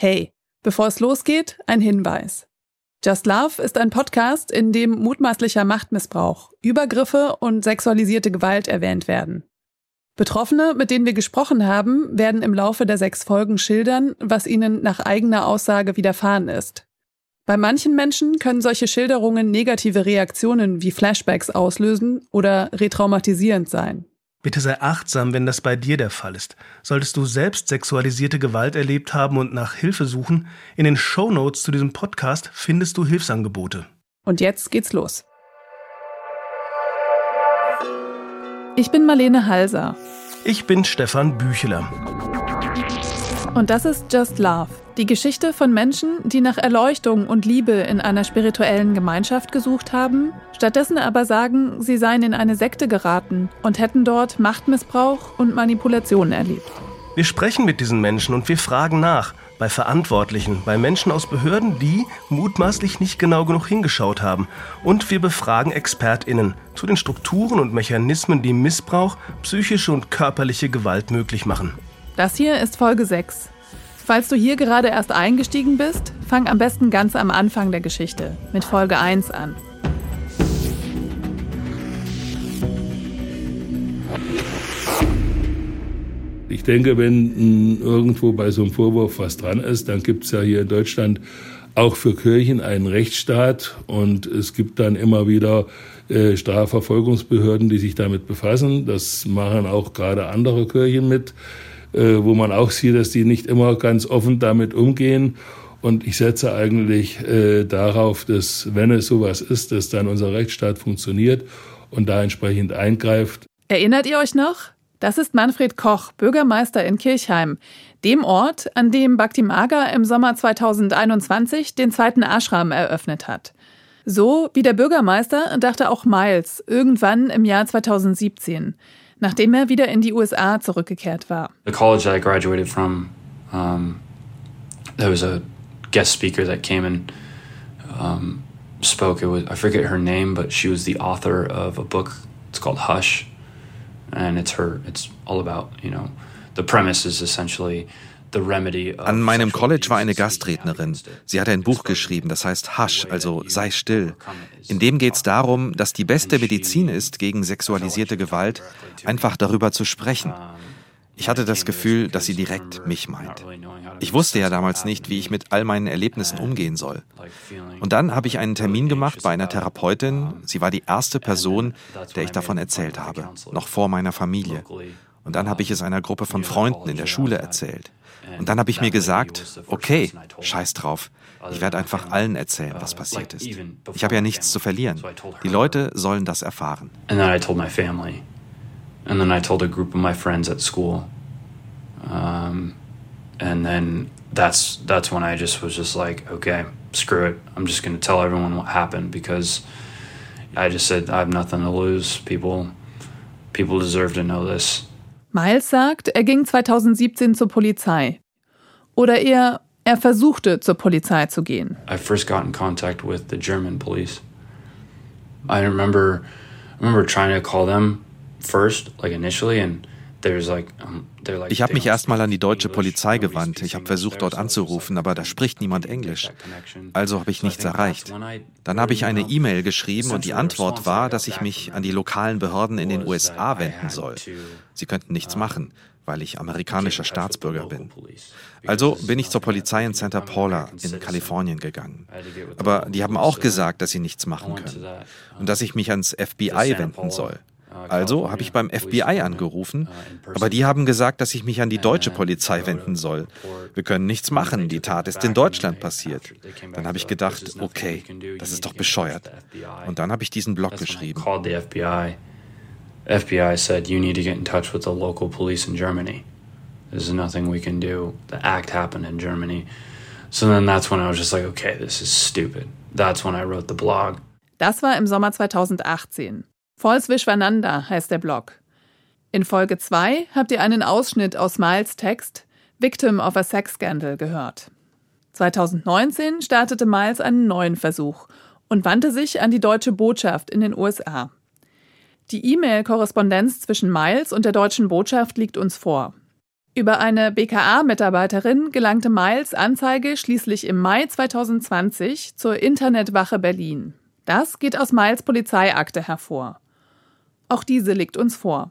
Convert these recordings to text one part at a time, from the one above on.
Hey, bevor es losgeht, ein Hinweis. Just Love ist ein Podcast, in dem mutmaßlicher Machtmissbrauch, Übergriffe und sexualisierte Gewalt erwähnt werden. Betroffene, mit denen wir gesprochen haben, werden im Laufe der sechs Folgen schildern, was ihnen nach eigener Aussage widerfahren ist. Bei manchen Menschen können solche Schilderungen negative Reaktionen wie Flashbacks auslösen oder retraumatisierend sein. Bitte sei achtsam, wenn das bei dir der Fall ist. Solltest du selbst sexualisierte Gewalt erlebt haben und nach Hilfe suchen, in den Show Notes zu diesem Podcast findest du Hilfsangebote. Und jetzt geht's los. Ich bin Marlene Halser. Ich bin Stefan Bücheler. Und das ist Just Love, die Geschichte von Menschen, die nach Erleuchtung und Liebe in einer spirituellen Gemeinschaft gesucht haben, stattdessen aber sagen, sie seien in eine Sekte geraten und hätten dort Machtmissbrauch und Manipulation erlebt. Wir sprechen mit diesen Menschen und wir fragen nach, bei Verantwortlichen, bei Menschen aus Behörden, die mutmaßlich nicht genau genug hingeschaut haben. Und wir befragen ExpertInnen zu den Strukturen und Mechanismen, die Missbrauch, psychische und körperliche Gewalt möglich machen. Das hier ist Folge 6. Falls du hier gerade erst eingestiegen bist, fang am besten ganz am Anfang der Geschichte mit Folge 1 an. Ich denke, wenn irgendwo bei so einem Vorwurf was dran ist, dann gibt es ja hier in Deutschland auch für Kirchen einen Rechtsstaat und es gibt dann immer wieder äh, Strafverfolgungsbehörden, die sich damit befassen. Das machen auch gerade andere Kirchen mit wo man auch sieht, dass die nicht immer ganz offen damit umgehen. Und ich setze eigentlich äh, darauf, dass, wenn es sowas ist, dass dann unser Rechtsstaat funktioniert und da entsprechend eingreift. Erinnert ihr euch noch? Das ist Manfred Koch, Bürgermeister in Kirchheim, dem Ort, an dem Bhakti Maga im Sommer 2021 den zweiten Ashram eröffnet hat. So wie der Bürgermeister dachte auch Miles irgendwann im Jahr 2017 nachdem er wieder in die USA zurückgekehrt war. The college that I graduated from, um, there was a guest speaker that came and um, spoke. It was I forget her name, but she was the author of a book. It's called Hush, and it's her. It's all about you know, the premise is essentially An meinem College war eine Gastrednerin. Sie hat ein Buch geschrieben, das heißt Hush, also sei still. In dem geht es darum, dass die beste Medizin ist gegen sexualisierte Gewalt, einfach darüber zu sprechen. Ich hatte das Gefühl, dass sie direkt mich meint. Ich wusste ja damals nicht, wie ich mit all meinen Erlebnissen umgehen soll. Und dann habe ich einen Termin gemacht bei einer Therapeutin. Sie war die erste Person, der ich davon erzählt habe, noch vor meiner Familie. Und dann habe ich es einer Gruppe von Freunden in der Schule erzählt. Und dann habe ich mir gesagt, okay, scheiß drauf. Ich werde einfach allen erzählen, was passiert ist. Ich habe ja nichts zu verlieren. Die Leute sollen das erfahren. And then I told my family. And then I told a group of my friends at school. Um, and then that's that's when I just was just like, okay, screw it. I'm just going to tell everyone what happened because I just said I have nothing to lose. People people deserve to know this. Miles sagt, er ging 2017 zur Polizei. Oder eher, er versuchte zur Polizei zu gehen. I first got in contact with the German police. I remember I remember trying to call them first, like initially, and ich habe mich erstmal an die deutsche Polizei gewandt. Ich habe versucht, dort anzurufen, aber da spricht niemand Englisch. Also habe ich nichts erreicht. Dann habe ich eine E-Mail geschrieben und die Antwort war, dass ich mich an die lokalen Behörden in den USA wenden soll. Sie könnten nichts machen, weil ich amerikanischer Staatsbürger bin. Also bin ich zur Polizei in Santa Paula in Kalifornien gegangen. Aber die haben auch gesagt, dass sie nichts machen können und dass ich mich ans FBI wenden soll. Also habe ich beim FBI angerufen, aber die haben gesagt, dass ich mich an die deutsche Polizei wenden soll. Wir können nichts machen, die Tat ist in Deutschland passiert. Dann habe ich gedacht, okay, das ist doch bescheuert. Und dann habe ich diesen Blog geschrieben. FBI said you need to get in touch with the local police in Germany. There's nothing we can do. The act happened in Germany. So then that's when I was just like, okay, this is stupid. That's when I wrote the blog. Das war im Sommer 2018. Falls Vishwananda heißt der Blog. In Folge 2 habt ihr einen Ausschnitt aus Miles Text Victim of a Sex Scandal gehört. 2019 startete Miles einen neuen Versuch und wandte sich an die deutsche Botschaft in den USA. Die E-Mail-Korrespondenz zwischen Miles und der deutschen Botschaft liegt uns vor. Über eine BKA-Mitarbeiterin gelangte Miles Anzeige schließlich im Mai 2020 zur Internetwache Berlin. Das geht aus Miles Polizeiakte hervor. Auch diese liegt uns vor.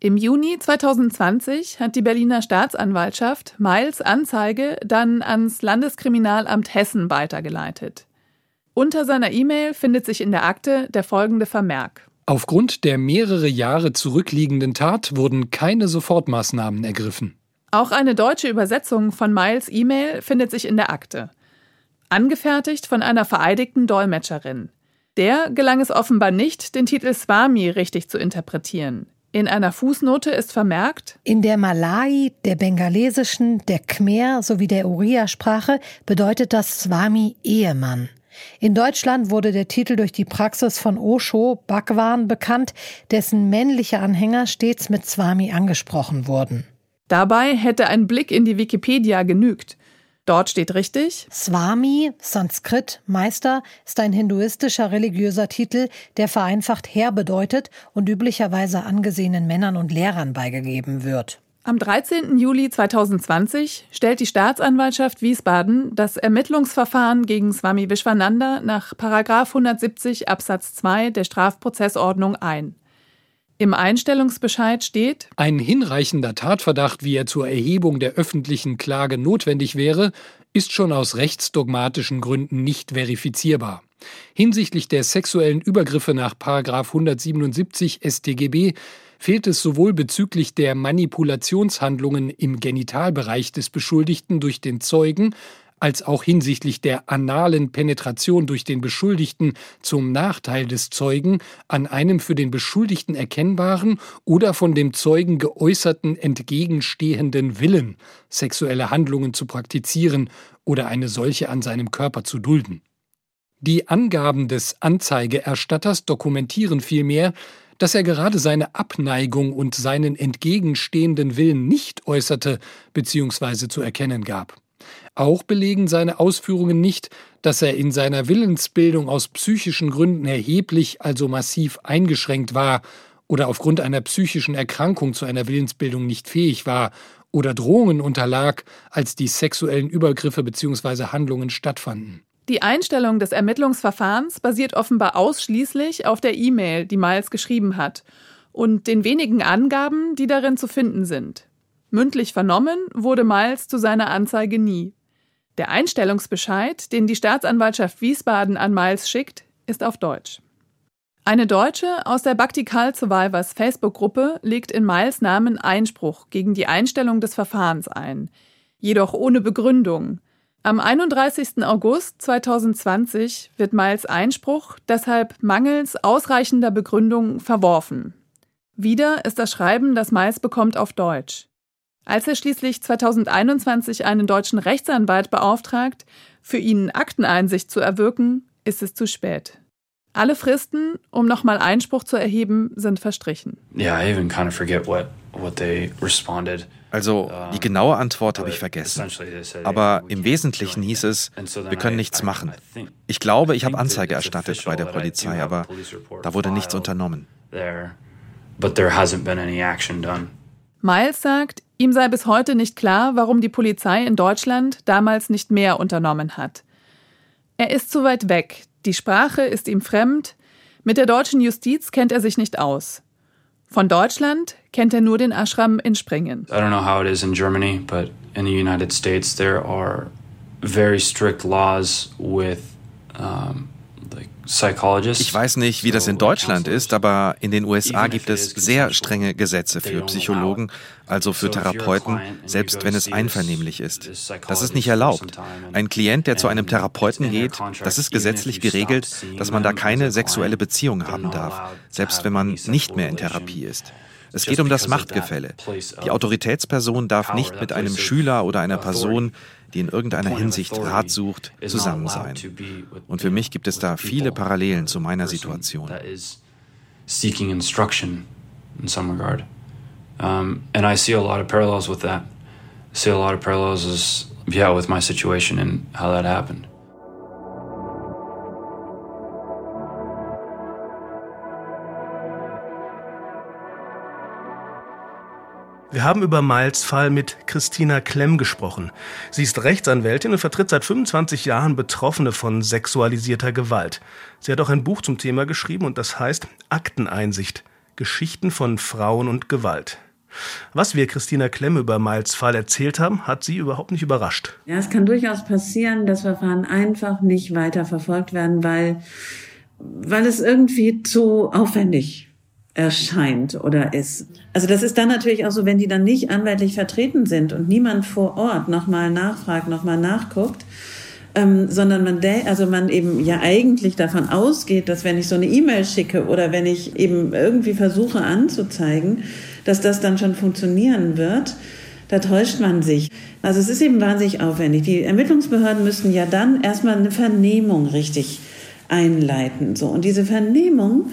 Im Juni 2020 hat die Berliner Staatsanwaltschaft Miles Anzeige dann ans Landeskriminalamt Hessen weitergeleitet. Unter seiner E-Mail findet sich in der Akte der folgende Vermerk. Aufgrund der mehrere Jahre zurückliegenden Tat wurden keine Sofortmaßnahmen ergriffen. Auch eine deutsche Übersetzung von Miles E-Mail findet sich in der Akte. Angefertigt von einer vereidigten Dolmetscherin. Der gelang es offenbar nicht, den Titel Swami richtig zu interpretieren. In einer Fußnote ist vermerkt, in der Malai, der bengalesischen, der Khmer sowie der Oriya-Sprache bedeutet das Swami Ehemann. In Deutschland wurde der Titel durch die Praxis von Osho Bhagwan bekannt, dessen männliche Anhänger stets mit Swami angesprochen wurden. Dabei hätte ein Blick in die Wikipedia genügt. Dort steht richtig: Swami, Sanskrit, Meister, ist ein hinduistischer religiöser Titel, der vereinfacht Herr bedeutet und üblicherweise angesehenen Männern und Lehrern beigegeben wird. Am 13. Juli 2020 stellt die Staatsanwaltschaft Wiesbaden das Ermittlungsverfahren gegen Swami Vishwananda nach 170 Absatz 2 der Strafprozessordnung ein. Im Einstellungsbescheid steht Ein hinreichender Tatverdacht, wie er zur Erhebung der öffentlichen Klage notwendig wäre, ist schon aus rechtsdogmatischen Gründen nicht verifizierbar. Hinsichtlich der sexuellen Übergriffe nach 177 StGB fehlt es sowohl bezüglich der Manipulationshandlungen im Genitalbereich des Beschuldigten durch den Zeugen als auch hinsichtlich der analen Penetration durch den Beschuldigten zum Nachteil des Zeugen an einem für den Beschuldigten erkennbaren oder von dem Zeugen geäußerten entgegenstehenden Willen, sexuelle Handlungen zu praktizieren oder eine solche an seinem Körper zu dulden. Die Angaben des Anzeigeerstatters dokumentieren vielmehr, dass er gerade seine Abneigung und seinen entgegenstehenden Willen nicht äußerte bzw. zu erkennen gab. Auch belegen seine Ausführungen nicht, dass er in seiner Willensbildung aus psychischen Gründen erheblich, also massiv eingeschränkt war oder aufgrund einer psychischen Erkrankung zu einer Willensbildung nicht fähig war oder Drohungen unterlag, als die sexuellen Übergriffe bzw. Handlungen stattfanden. Die Einstellung des Ermittlungsverfahrens basiert offenbar ausschließlich auf der E-Mail, die Miles geschrieben hat, und den wenigen Angaben, die darin zu finden sind. Mündlich vernommen wurde Miles zu seiner Anzeige nie. Der Einstellungsbescheid, den die Staatsanwaltschaft Wiesbaden an Miles schickt, ist auf Deutsch. Eine Deutsche aus der Baktikal Survivors Facebook-Gruppe legt in Miles Namen Einspruch gegen die Einstellung des Verfahrens ein, jedoch ohne Begründung, am 31. August 2020 wird Miles Einspruch deshalb mangels ausreichender Begründung verworfen. Wieder ist das Schreiben, das Miles bekommt, auf Deutsch. Als er schließlich 2021 einen deutschen Rechtsanwalt beauftragt, für ihn Akteneinsicht zu erwirken, ist es zu spät. Alle Fristen, um nochmal Einspruch zu erheben, sind verstrichen. Yeah, I even kind of forget what what they responded. Also die genaue Antwort habe ich vergessen. Aber im Wesentlichen hieß es, wir können nichts machen. Ich glaube, ich habe Anzeige erstattet bei der Polizei, aber da wurde nichts unternommen. Miles sagt, ihm sei bis heute nicht klar, warum die Polizei in Deutschland damals nicht mehr unternommen hat. Er ist zu weit weg, die Sprache ist ihm fremd, mit der deutschen Justiz kennt er sich nicht aus. Von Deutschland kennt er nur den Ashram in Springen. I don't know how it is in Germany, but in the United States there are very strict laws with um, ich weiß nicht, wie das in Deutschland ist, aber in den USA gibt es sehr strenge Gesetze für Psychologen, also für Therapeuten, selbst wenn es einvernehmlich ist. Das ist nicht erlaubt. Ein Klient, der zu einem Therapeuten geht, das ist gesetzlich geregelt, dass man da keine sexuelle Beziehung haben darf, selbst wenn man nicht mehr in Therapie ist. Es geht um das Machtgefälle. Die Autoritätsperson darf nicht mit einem Schüler oder einer Person, die in irgendeiner Hinsicht Rat sucht, zusammen sein. Und für mich gibt es da viele Parallelen zu meiner Situation. Seeking instruction in some regard. Um, and I see a lot of parallels with that. I see a lot of parallels as, yeah, with my situation and how that happened. Wir haben über Miles Fall mit Christina Klemm gesprochen. Sie ist Rechtsanwältin und vertritt seit 25 Jahren Betroffene von sexualisierter Gewalt. Sie hat auch ein Buch zum Thema geschrieben und das heißt Akteneinsicht. Geschichten von Frauen und Gewalt. Was wir Christina Klemm über Miles Fall erzählt haben, hat sie überhaupt nicht überrascht. Ja, es kann durchaus passieren, dass Verfahren einfach nicht weiter verfolgt werden, weil, weil es irgendwie zu aufwendig erscheint oder ist. Also das ist dann natürlich auch so, wenn die dann nicht anwaltlich vertreten sind und niemand vor Ort nochmal nachfragt, nochmal nachguckt, ähm, sondern man, also man eben ja eigentlich davon ausgeht, dass wenn ich so eine E-Mail schicke oder wenn ich eben irgendwie versuche anzuzeigen, dass das dann schon funktionieren wird, da täuscht man sich. Also es ist eben wahnsinnig aufwendig. Die Ermittlungsbehörden müssen ja dann erstmal eine Vernehmung richtig einleiten. So. Und diese Vernehmung,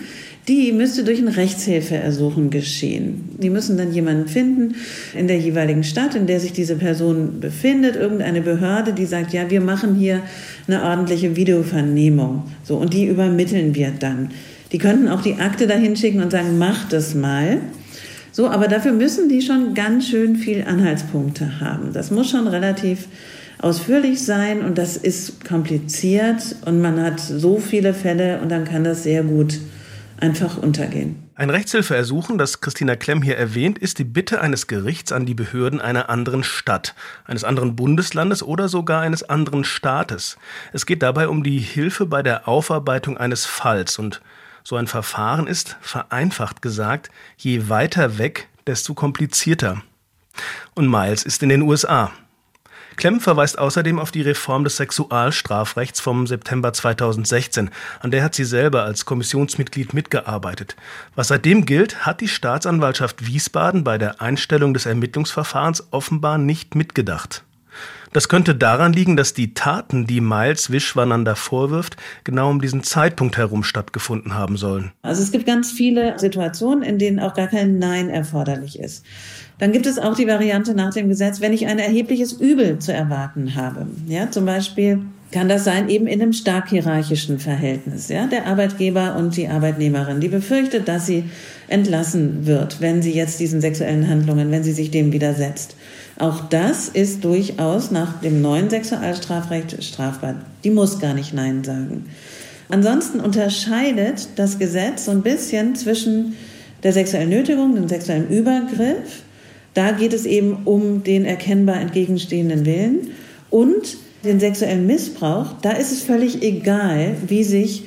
die müsste durch ein Rechtshilfeersuchen geschehen. Die müssen dann jemanden finden in der jeweiligen Stadt, in der sich diese Person befindet, irgendeine Behörde, die sagt, ja, wir machen hier eine ordentliche Videovernehmung. So, und die übermitteln wir dann. Die könnten auch die Akte dahin schicken und sagen, mach das mal. So, aber dafür müssen die schon ganz schön viel Anhaltspunkte haben. Das muss schon relativ ausführlich sein und das ist kompliziert und man hat so viele Fälle und dann kann das sehr gut einfach untergehen. Ein Rechtshilfeersuchen, das Christina Klemm hier erwähnt, ist die Bitte eines Gerichts an die Behörden einer anderen Stadt, eines anderen Bundeslandes oder sogar eines anderen Staates. Es geht dabei um die Hilfe bei der Aufarbeitung eines Falls und so ein Verfahren ist, vereinfacht gesagt, je weiter weg, desto komplizierter. Und Miles ist in den USA. Klemm verweist außerdem auf die Reform des Sexualstrafrechts vom September 2016. An der hat sie selber als Kommissionsmitglied mitgearbeitet. Was seitdem gilt, hat die Staatsanwaltschaft Wiesbaden bei der Einstellung des Ermittlungsverfahrens offenbar nicht mitgedacht. Das könnte daran liegen, dass die Taten, die Miles Vishwananda vorwirft, genau um diesen Zeitpunkt herum stattgefunden haben sollen. Also es gibt ganz viele Situationen, in denen auch gar kein Nein erforderlich ist. Dann gibt es auch die Variante nach dem Gesetz, wenn ich ein erhebliches Übel zu erwarten habe. Ja, zum Beispiel kann das sein eben in einem stark hierarchischen Verhältnis. Ja, der Arbeitgeber und die Arbeitnehmerin, die befürchtet, dass sie entlassen wird, wenn sie jetzt diesen sexuellen Handlungen, wenn sie sich dem widersetzt. Auch das ist durchaus nach dem neuen Sexualstrafrecht strafbar. Die muss gar nicht Nein sagen. Ansonsten unterscheidet das Gesetz so ein bisschen zwischen der sexuellen Nötigung, dem sexuellen Übergriff. Da geht es eben um den erkennbar entgegenstehenden Willen und den sexuellen Missbrauch. Da ist es völlig egal, wie sich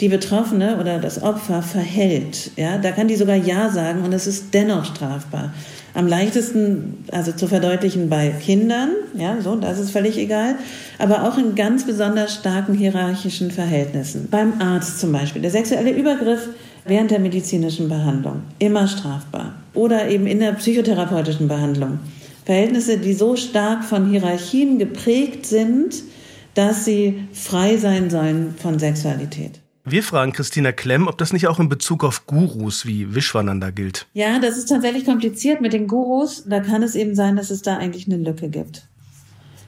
die Betroffene oder das Opfer verhält. Ja, da kann die sogar Ja sagen und es ist dennoch strafbar. Am leichtesten, also zu verdeutlichen bei Kindern, ja, so, das ist völlig egal, aber auch in ganz besonders starken hierarchischen Verhältnissen. Beim Arzt zum Beispiel. Der sexuelle Übergriff während der medizinischen Behandlung, immer strafbar. Oder eben in der psychotherapeutischen Behandlung. Verhältnisse, die so stark von Hierarchien geprägt sind, dass sie frei sein sollen von Sexualität. Wir fragen Christina Klemm, ob das nicht auch in Bezug auf Gurus wie Vishwananda gilt. Ja, das ist tatsächlich kompliziert mit den Gurus. Da kann es eben sein, dass es da eigentlich eine Lücke gibt.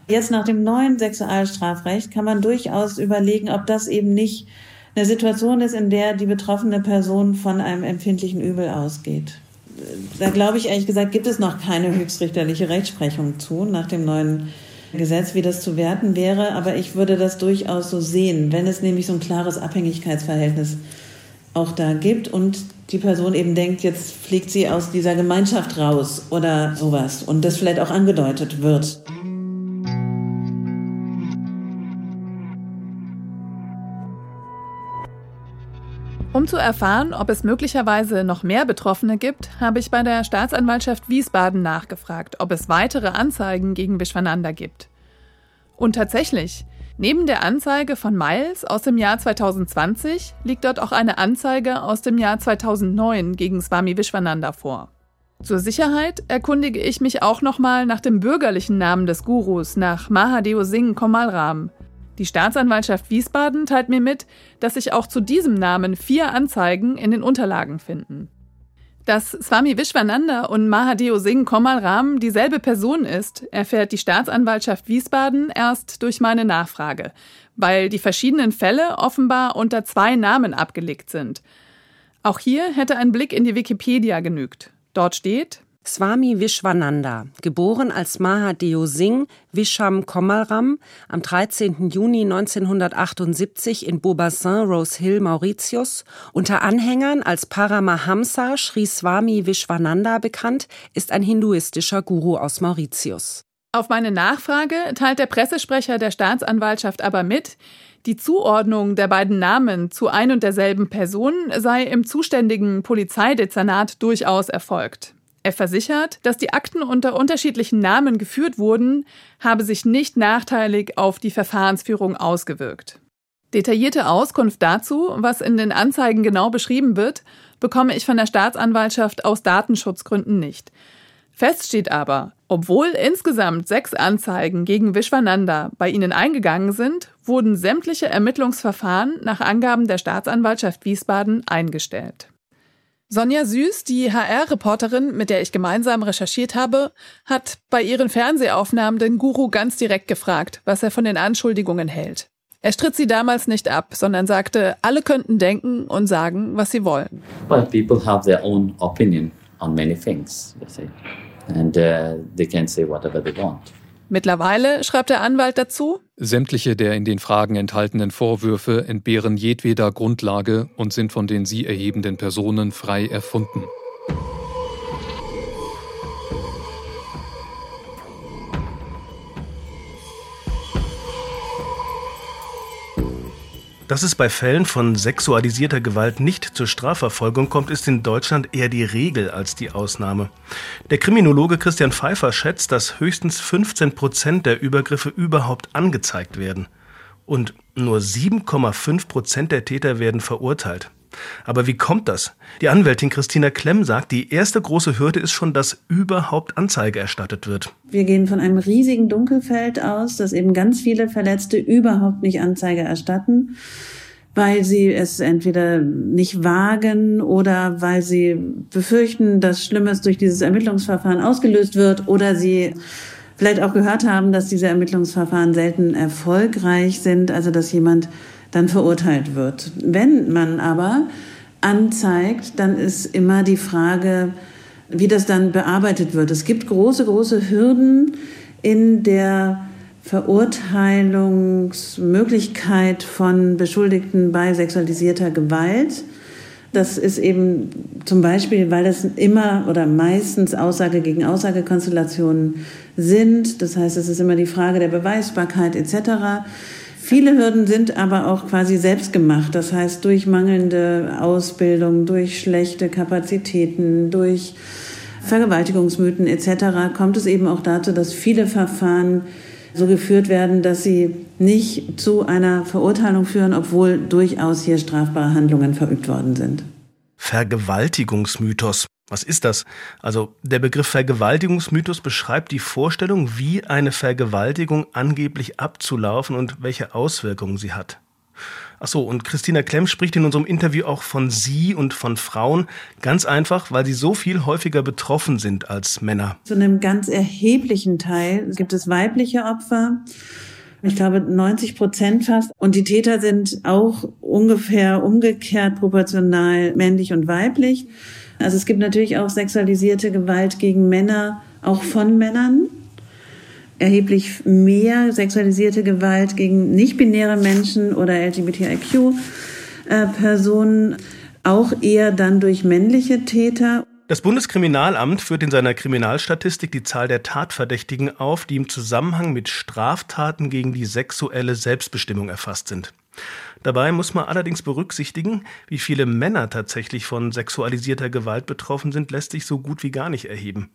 Jetzt nach dem neuen Sexualstrafrecht kann man durchaus überlegen, ob das eben nicht eine Situation ist, in der die betroffene Person von einem empfindlichen Übel ausgeht. Da glaube ich ehrlich gesagt, gibt es noch keine höchstrichterliche Rechtsprechung zu nach dem neuen Gesetz, wie das zu werten wäre, aber ich würde das durchaus so sehen, wenn es nämlich so ein klares Abhängigkeitsverhältnis auch da gibt und die Person eben denkt, jetzt fliegt sie aus dieser Gemeinschaft raus oder sowas und das vielleicht auch angedeutet wird. Um zu erfahren, ob es möglicherweise noch mehr Betroffene gibt, habe ich bei der Staatsanwaltschaft Wiesbaden nachgefragt, ob es weitere Anzeigen gegen Vishwananda gibt. Und tatsächlich, neben der Anzeige von Miles aus dem Jahr 2020 liegt dort auch eine Anzeige aus dem Jahr 2009 gegen Swami Vishwananda vor. Zur Sicherheit erkundige ich mich auch nochmal nach dem bürgerlichen Namen des Gurus, nach Mahadeo Singh Komalram, die Staatsanwaltschaft Wiesbaden teilt mir mit, dass sich auch zu diesem Namen vier Anzeigen in den Unterlagen finden. Dass Swami Vishwananda und Mahadeo Singh Komal Ram dieselbe Person ist, erfährt die Staatsanwaltschaft Wiesbaden erst durch meine Nachfrage, weil die verschiedenen Fälle offenbar unter zwei Namen abgelegt sind. Auch hier hätte ein Blick in die Wikipedia genügt. Dort steht, Swami Vishwananda, geboren als Mahadeo Singh Visham Komalram am 13. Juni 1978 in Beaubassin, Rose Hill, Mauritius, unter Anhängern als Paramahamsa Sri Swami Vishwananda bekannt, ist ein hinduistischer Guru aus Mauritius. Auf meine Nachfrage teilt der Pressesprecher der Staatsanwaltschaft aber mit, die Zuordnung der beiden Namen zu ein und derselben Person sei im zuständigen Polizeidezernat durchaus erfolgt. Er versichert, dass die Akten unter unterschiedlichen Namen geführt wurden, habe sich nicht nachteilig auf die Verfahrensführung ausgewirkt. Detaillierte Auskunft dazu, was in den Anzeigen genau beschrieben wird, bekomme ich von der Staatsanwaltschaft aus Datenschutzgründen nicht. Fest steht aber, obwohl insgesamt sechs Anzeigen gegen Vishwananda bei ihnen eingegangen sind, wurden sämtliche Ermittlungsverfahren nach Angaben der Staatsanwaltschaft Wiesbaden eingestellt. Sonja Süß, die HR-Reporterin, mit der ich gemeinsam recherchiert habe, hat bei ihren Fernsehaufnahmen den Guru ganz direkt gefragt, was er von den Anschuldigungen hält. Er stritt sie damals nicht ab, sondern sagte, alle könnten denken und sagen, was sie wollen. Well, people have their own opinion on many things, you see. And uh, they can say whatever they want. Mittlerweile, schreibt der Anwalt dazu, sämtliche der in den Fragen enthaltenen Vorwürfe entbehren jedweder Grundlage und sind von den sie erhebenden Personen frei erfunden. Dass es bei Fällen von sexualisierter Gewalt nicht zur Strafverfolgung kommt, ist in Deutschland eher die Regel als die Ausnahme. Der Kriminologe Christian Pfeiffer schätzt, dass höchstens 15 Prozent der Übergriffe überhaupt angezeigt werden. Und nur 7,5 Prozent der Täter werden verurteilt. Aber wie kommt das? Die Anwältin Christina Klemm sagt, die erste große Hürde ist schon, dass überhaupt Anzeige erstattet wird. Wir gehen von einem riesigen Dunkelfeld aus, dass eben ganz viele Verletzte überhaupt nicht Anzeige erstatten, weil sie es entweder nicht wagen oder weil sie befürchten, dass Schlimmes durch dieses Ermittlungsverfahren ausgelöst wird oder sie vielleicht auch gehört haben, dass diese Ermittlungsverfahren selten erfolgreich sind, also dass jemand dann verurteilt wird. Wenn man aber anzeigt, dann ist immer die Frage, wie das dann bearbeitet wird. Es gibt große, große Hürden in der Verurteilungsmöglichkeit von Beschuldigten bei sexualisierter Gewalt. Das ist eben zum Beispiel, weil das immer oder meistens Aussage gegen Aussagekonstellationen sind. Das heißt, es ist immer die Frage der Beweisbarkeit etc. Viele Hürden sind aber auch quasi selbst gemacht. Das heißt, durch mangelnde Ausbildung, durch schlechte Kapazitäten, durch Vergewaltigungsmythen etc. kommt es eben auch dazu, dass viele Verfahren so geführt werden, dass sie nicht zu einer Verurteilung führen, obwohl durchaus hier strafbare Handlungen verübt worden sind. Vergewaltigungsmythos. Was ist das? Also der Begriff Vergewaltigungsmythos beschreibt die Vorstellung, wie eine Vergewaltigung angeblich abzulaufen und welche Auswirkungen sie hat. Ach so, und Christina Klemm spricht in unserem Interview auch von sie und von Frauen, ganz einfach, weil sie so viel häufiger betroffen sind als Männer. Zu einem ganz erheblichen Teil gibt es weibliche Opfer. Ich glaube 90 Prozent fast. Und die Täter sind auch ungefähr umgekehrt proportional männlich und weiblich. Also es gibt natürlich auch sexualisierte Gewalt gegen Männer, auch von Männern. Erheblich mehr sexualisierte Gewalt gegen nicht-binäre Menschen oder LGBTIQ-Personen, auch eher dann durch männliche Täter. Das Bundeskriminalamt führt in seiner Kriminalstatistik die Zahl der Tatverdächtigen auf, die im Zusammenhang mit Straftaten gegen die sexuelle Selbstbestimmung erfasst sind. Dabei muss man allerdings berücksichtigen, wie viele Männer tatsächlich von sexualisierter Gewalt betroffen sind, lässt sich so gut wie gar nicht erheben.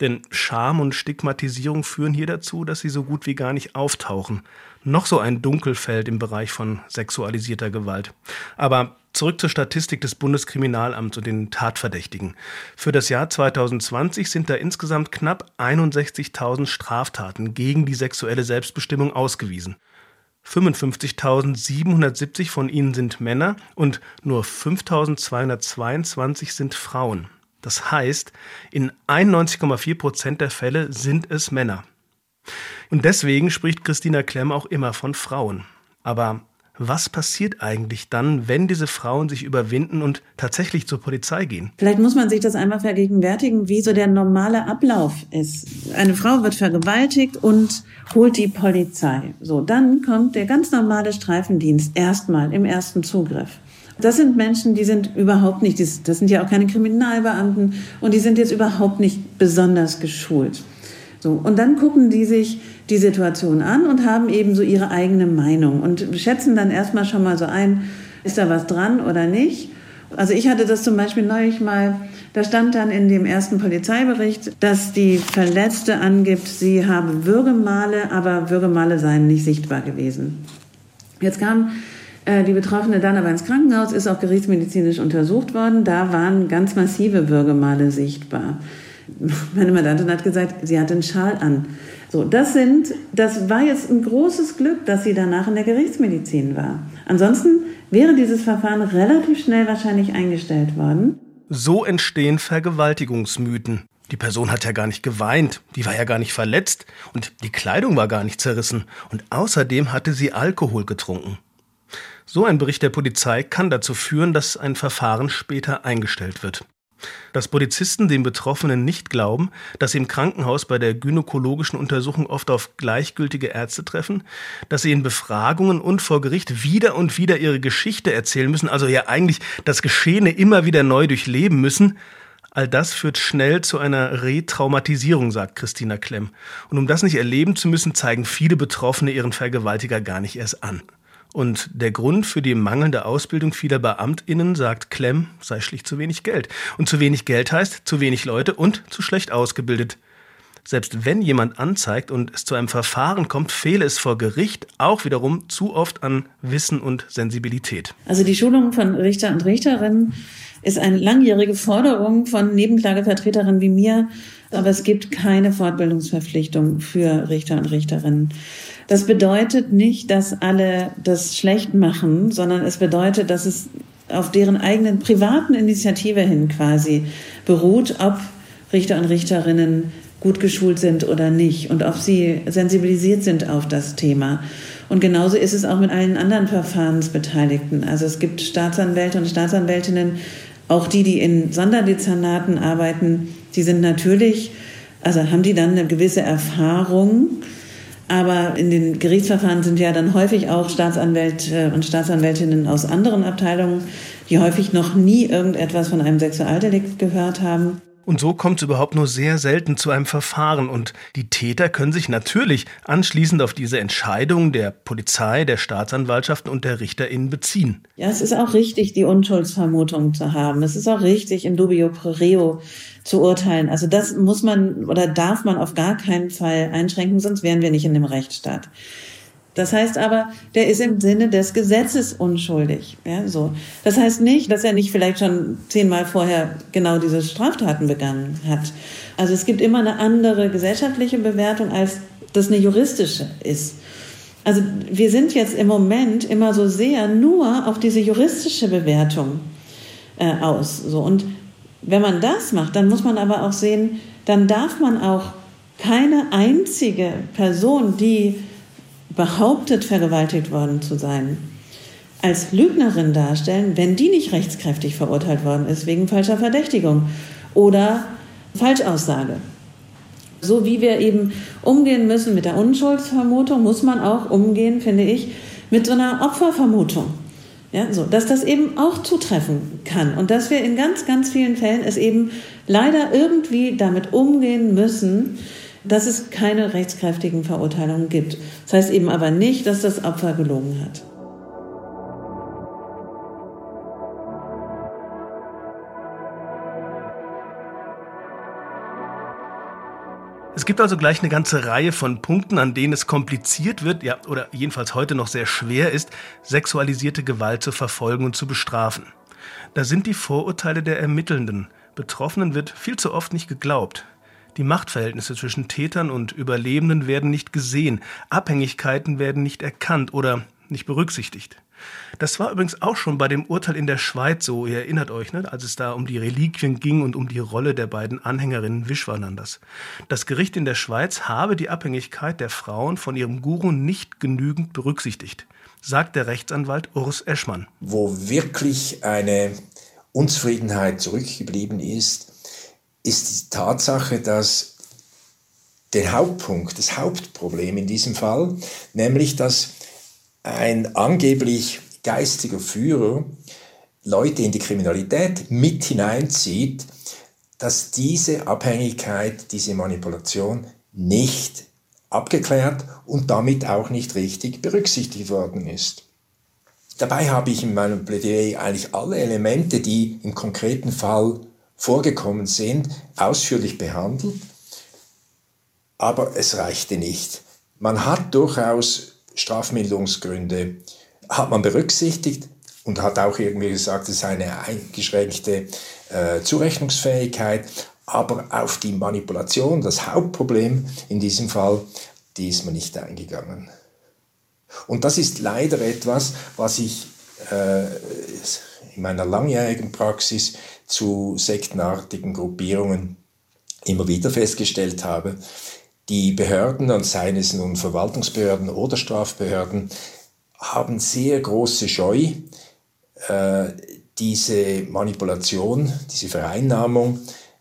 Denn Scham und Stigmatisierung führen hier dazu, dass sie so gut wie gar nicht auftauchen. Noch so ein Dunkelfeld im Bereich von sexualisierter Gewalt. Aber zurück zur Statistik des Bundeskriminalamts und den Tatverdächtigen. Für das Jahr 2020 sind da insgesamt knapp 61.000 Straftaten gegen die sexuelle Selbstbestimmung ausgewiesen. 55.770 von ihnen sind Männer und nur 5.222 sind Frauen. Das heißt, in 91,4 Prozent der Fälle sind es Männer. Und deswegen spricht Christina Klemm auch immer von Frauen. Aber Was passiert eigentlich dann, wenn diese Frauen sich überwinden und tatsächlich zur Polizei gehen? Vielleicht muss man sich das einmal vergegenwärtigen, wie so der normale Ablauf ist. Eine Frau wird vergewaltigt und holt die Polizei. So, dann kommt der ganz normale Streifendienst erstmal im ersten Zugriff. Das sind Menschen, die sind überhaupt nicht, das sind ja auch keine Kriminalbeamten und die sind jetzt überhaupt nicht besonders geschult. So, und dann gucken die sich die Situation an und haben eben so ihre eigene Meinung und schätzen dann erstmal schon mal so ein, ist da was dran oder nicht. Also ich hatte das zum Beispiel neulich mal, da stand dann in dem ersten Polizeibericht, dass die Verletzte angibt, sie habe Würgemale, aber Würgemale seien nicht sichtbar gewesen. Jetzt kam äh, die Betroffene dann aber ins Krankenhaus, ist auch gerichtsmedizinisch untersucht worden. Da waren ganz massive Würgemale sichtbar. Meine Mandantin hat gesagt, sie hatte einen Schal an. So, das sind, das war jetzt ein großes Glück, dass sie danach in der Gerichtsmedizin war. Ansonsten wäre dieses Verfahren relativ schnell wahrscheinlich eingestellt worden. So entstehen Vergewaltigungsmythen. Die Person hat ja gar nicht geweint, die war ja gar nicht verletzt und die Kleidung war gar nicht zerrissen und außerdem hatte sie Alkohol getrunken. So ein Bericht der Polizei kann dazu führen, dass ein Verfahren später eingestellt wird. Dass Polizisten den Betroffenen nicht glauben, dass sie im Krankenhaus bei der gynäkologischen Untersuchung oft auf gleichgültige Ärzte treffen, dass sie in Befragungen und vor Gericht wieder und wieder ihre Geschichte erzählen müssen, also ja eigentlich das Geschehene immer wieder neu durchleben müssen, all das führt schnell zu einer Retraumatisierung, sagt Christina Klemm. Und um das nicht erleben zu müssen, zeigen viele Betroffene ihren Vergewaltiger gar nicht erst an. Und der Grund für die mangelnde Ausbildung vieler BeamtInnen, sagt Klemm, sei schlicht zu wenig Geld. Und zu wenig Geld heißt zu wenig Leute und zu schlecht ausgebildet. Selbst wenn jemand anzeigt und es zu einem Verfahren kommt, fehle es vor Gericht auch wiederum zu oft an Wissen und Sensibilität. Also die Schulung von Richter und Richterinnen ist eine langjährige Forderung von Nebenklagevertreterinnen wie mir, aber es gibt keine Fortbildungsverpflichtung für Richter und Richterinnen. Das bedeutet nicht, dass alle das schlecht machen, sondern es bedeutet, dass es auf deren eigenen privaten Initiative hin quasi beruht, ob Richter und Richterinnen gut geschult sind oder nicht und ob sie sensibilisiert sind auf das Thema. Und genauso ist es auch mit allen anderen Verfahrensbeteiligten. Also es gibt Staatsanwälte und Staatsanwältinnen, auch die, die in Sonderdezernaten arbeiten, die sind natürlich, also haben die dann eine gewisse Erfahrung, aber in den Gerichtsverfahren sind ja dann häufig auch Staatsanwälte und Staatsanwältinnen aus anderen Abteilungen, die häufig noch nie irgendetwas von einem Sexualdelikt gehört haben. Und so kommt es überhaupt nur sehr selten zu einem Verfahren. Und die Täter können sich natürlich anschließend auf diese Entscheidung der Polizei, der Staatsanwaltschaften und der RichterInnen beziehen. Ja, es ist auch richtig, die Unschuldsvermutung zu haben. Es ist auch richtig, in dubio pro reo zu urteilen. Also das muss man oder darf man auf gar keinen Fall einschränken, sonst wären wir nicht in dem Rechtsstaat. Das heißt aber, der ist im Sinne des Gesetzes unschuldig. Ja, so. Das heißt nicht, dass er nicht vielleicht schon zehnmal vorher genau diese Straftaten begangen hat. Also es gibt immer eine andere gesellschaftliche Bewertung, als das eine juristische ist. Also wir sind jetzt im Moment immer so sehr nur auf diese juristische Bewertung äh, aus. So. Und wenn man das macht, dann muss man aber auch sehen, dann darf man auch keine einzige Person, die behauptet, vergewaltigt worden zu sein, als Lügnerin darstellen, wenn die nicht rechtskräftig verurteilt worden ist wegen falscher Verdächtigung oder Falschaussage. So wie wir eben umgehen müssen mit der Unschuldsvermutung, muss man auch umgehen, finde ich, mit so einer Opfervermutung. Ja, so, dass das eben auch zutreffen kann und dass wir in ganz, ganz vielen Fällen es eben leider irgendwie damit umgehen müssen, dass es keine rechtskräftigen Verurteilungen gibt. Das heißt eben aber nicht, dass das Opfer gelogen hat. Es gibt also gleich eine ganze Reihe von Punkten, an denen es kompliziert wird, ja, oder jedenfalls heute noch sehr schwer ist, sexualisierte Gewalt zu verfolgen und zu bestrafen. Da sind die Vorurteile der Ermittelnden. Betroffenen wird viel zu oft nicht geglaubt. Die Machtverhältnisse zwischen Tätern und Überlebenden werden nicht gesehen, Abhängigkeiten werden nicht erkannt oder nicht berücksichtigt. Das war übrigens auch schon bei dem Urteil in der Schweiz so, ihr erinnert euch, ne? als es da um die Reliquien ging und um die Rolle der beiden Anhängerinnen Vishwanandas. Das Gericht in der Schweiz habe die Abhängigkeit der Frauen von ihrem Guru nicht genügend berücksichtigt, sagt der Rechtsanwalt Urs Eschmann. Wo wirklich eine Unzufriedenheit zurückgeblieben ist, ist die Tatsache, dass der Hauptpunkt, das Hauptproblem in diesem Fall, nämlich dass ein angeblich geistiger Führer Leute in die Kriminalität mit hineinzieht, dass diese Abhängigkeit, diese Manipulation nicht abgeklärt und damit auch nicht richtig berücksichtigt worden ist. Dabei habe ich in meinem Plädoyer eigentlich alle Elemente, die im konkreten Fall vorgekommen sind, ausführlich behandelt, aber es reichte nicht. Man hat durchaus Strafmilderungsgründe hat man berücksichtigt und hat auch irgendwie gesagt, es ist eine eingeschränkte äh, Zurechnungsfähigkeit. Aber auf die Manipulation, das Hauptproblem in diesem Fall, die ist man nicht eingegangen. Und das ist leider etwas, was ich äh, in meiner langjährigen Praxis zu sektenartigen Gruppierungen immer wieder festgestellt habe, die Behörden, und seien es nun Verwaltungsbehörden oder Strafbehörden, haben sehr große Scheu, äh, diese Manipulation, diese Vereinnahmung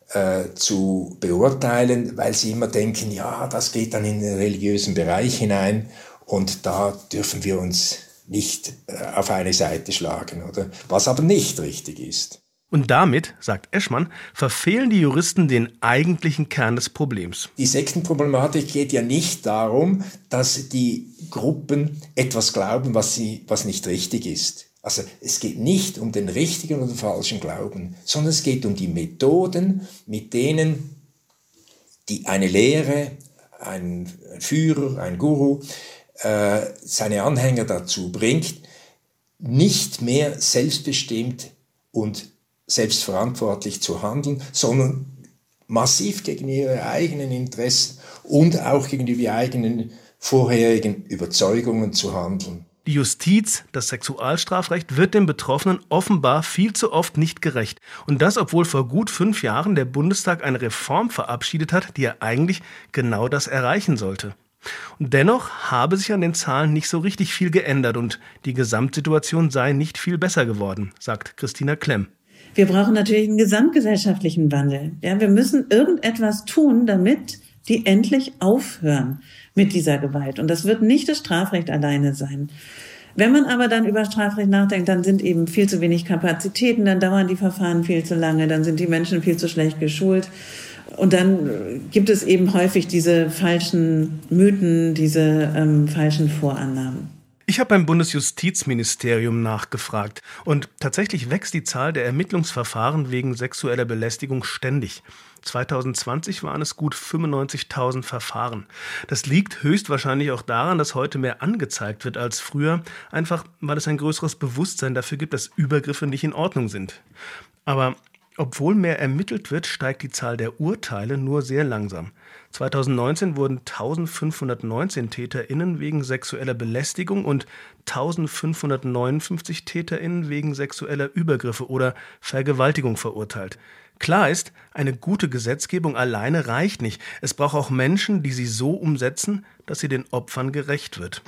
äh, zu beurteilen, weil sie immer denken, ja, das geht dann in den religiösen Bereich hinein und da dürfen wir uns nicht äh, auf eine Seite schlagen, oder? Was aber nicht richtig ist. Und damit, sagt Eschmann, verfehlen die Juristen den eigentlichen Kern des Problems. Die Sektenproblematik geht ja nicht darum, dass die Gruppen etwas glauben, was, sie, was nicht richtig ist. Also es geht nicht um den richtigen oder falschen Glauben, sondern es geht um die Methoden, mit denen die eine Lehre, ein Führer, ein Guru äh, seine Anhänger dazu bringt, nicht mehr selbstbestimmt und selbstverantwortlich zu handeln, sondern massiv gegen ihre eigenen Interessen und auch gegenüber ihren eigenen vorherigen Überzeugungen zu handeln. Die Justiz, das Sexualstrafrecht wird den Betroffenen offenbar viel zu oft nicht gerecht. Und das, obwohl vor gut fünf Jahren der Bundestag eine Reform verabschiedet hat, die ja eigentlich genau das erreichen sollte. Und dennoch habe sich an den Zahlen nicht so richtig viel geändert und die Gesamtsituation sei nicht viel besser geworden, sagt Christina Klemm. Wir brauchen natürlich einen gesamtgesellschaftlichen Wandel. Ja, wir müssen irgendetwas tun, damit die endlich aufhören mit dieser Gewalt. Und das wird nicht das Strafrecht alleine sein. Wenn man aber dann über Strafrecht nachdenkt, dann sind eben viel zu wenig Kapazitäten, dann dauern die Verfahren viel zu lange, dann sind die Menschen viel zu schlecht geschult. Und dann gibt es eben häufig diese falschen Mythen, diese ähm, falschen Vorannahmen. Ich habe beim Bundesjustizministerium nachgefragt und tatsächlich wächst die Zahl der Ermittlungsverfahren wegen sexueller Belästigung ständig. 2020 waren es gut 95.000 Verfahren. Das liegt höchstwahrscheinlich auch daran, dass heute mehr angezeigt wird als früher, einfach weil es ein größeres Bewusstsein dafür gibt, dass Übergriffe nicht in Ordnung sind. Aber obwohl mehr ermittelt wird, steigt die Zahl der Urteile nur sehr langsam. 2019 wurden 1519 TäterInnen wegen sexueller Belästigung und 1559 TäterInnen wegen sexueller Übergriffe oder Vergewaltigung verurteilt. Klar ist, eine gute Gesetzgebung alleine reicht nicht. Es braucht auch Menschen, die sie so umsetzen, dass sie den Opfern gerecht wird.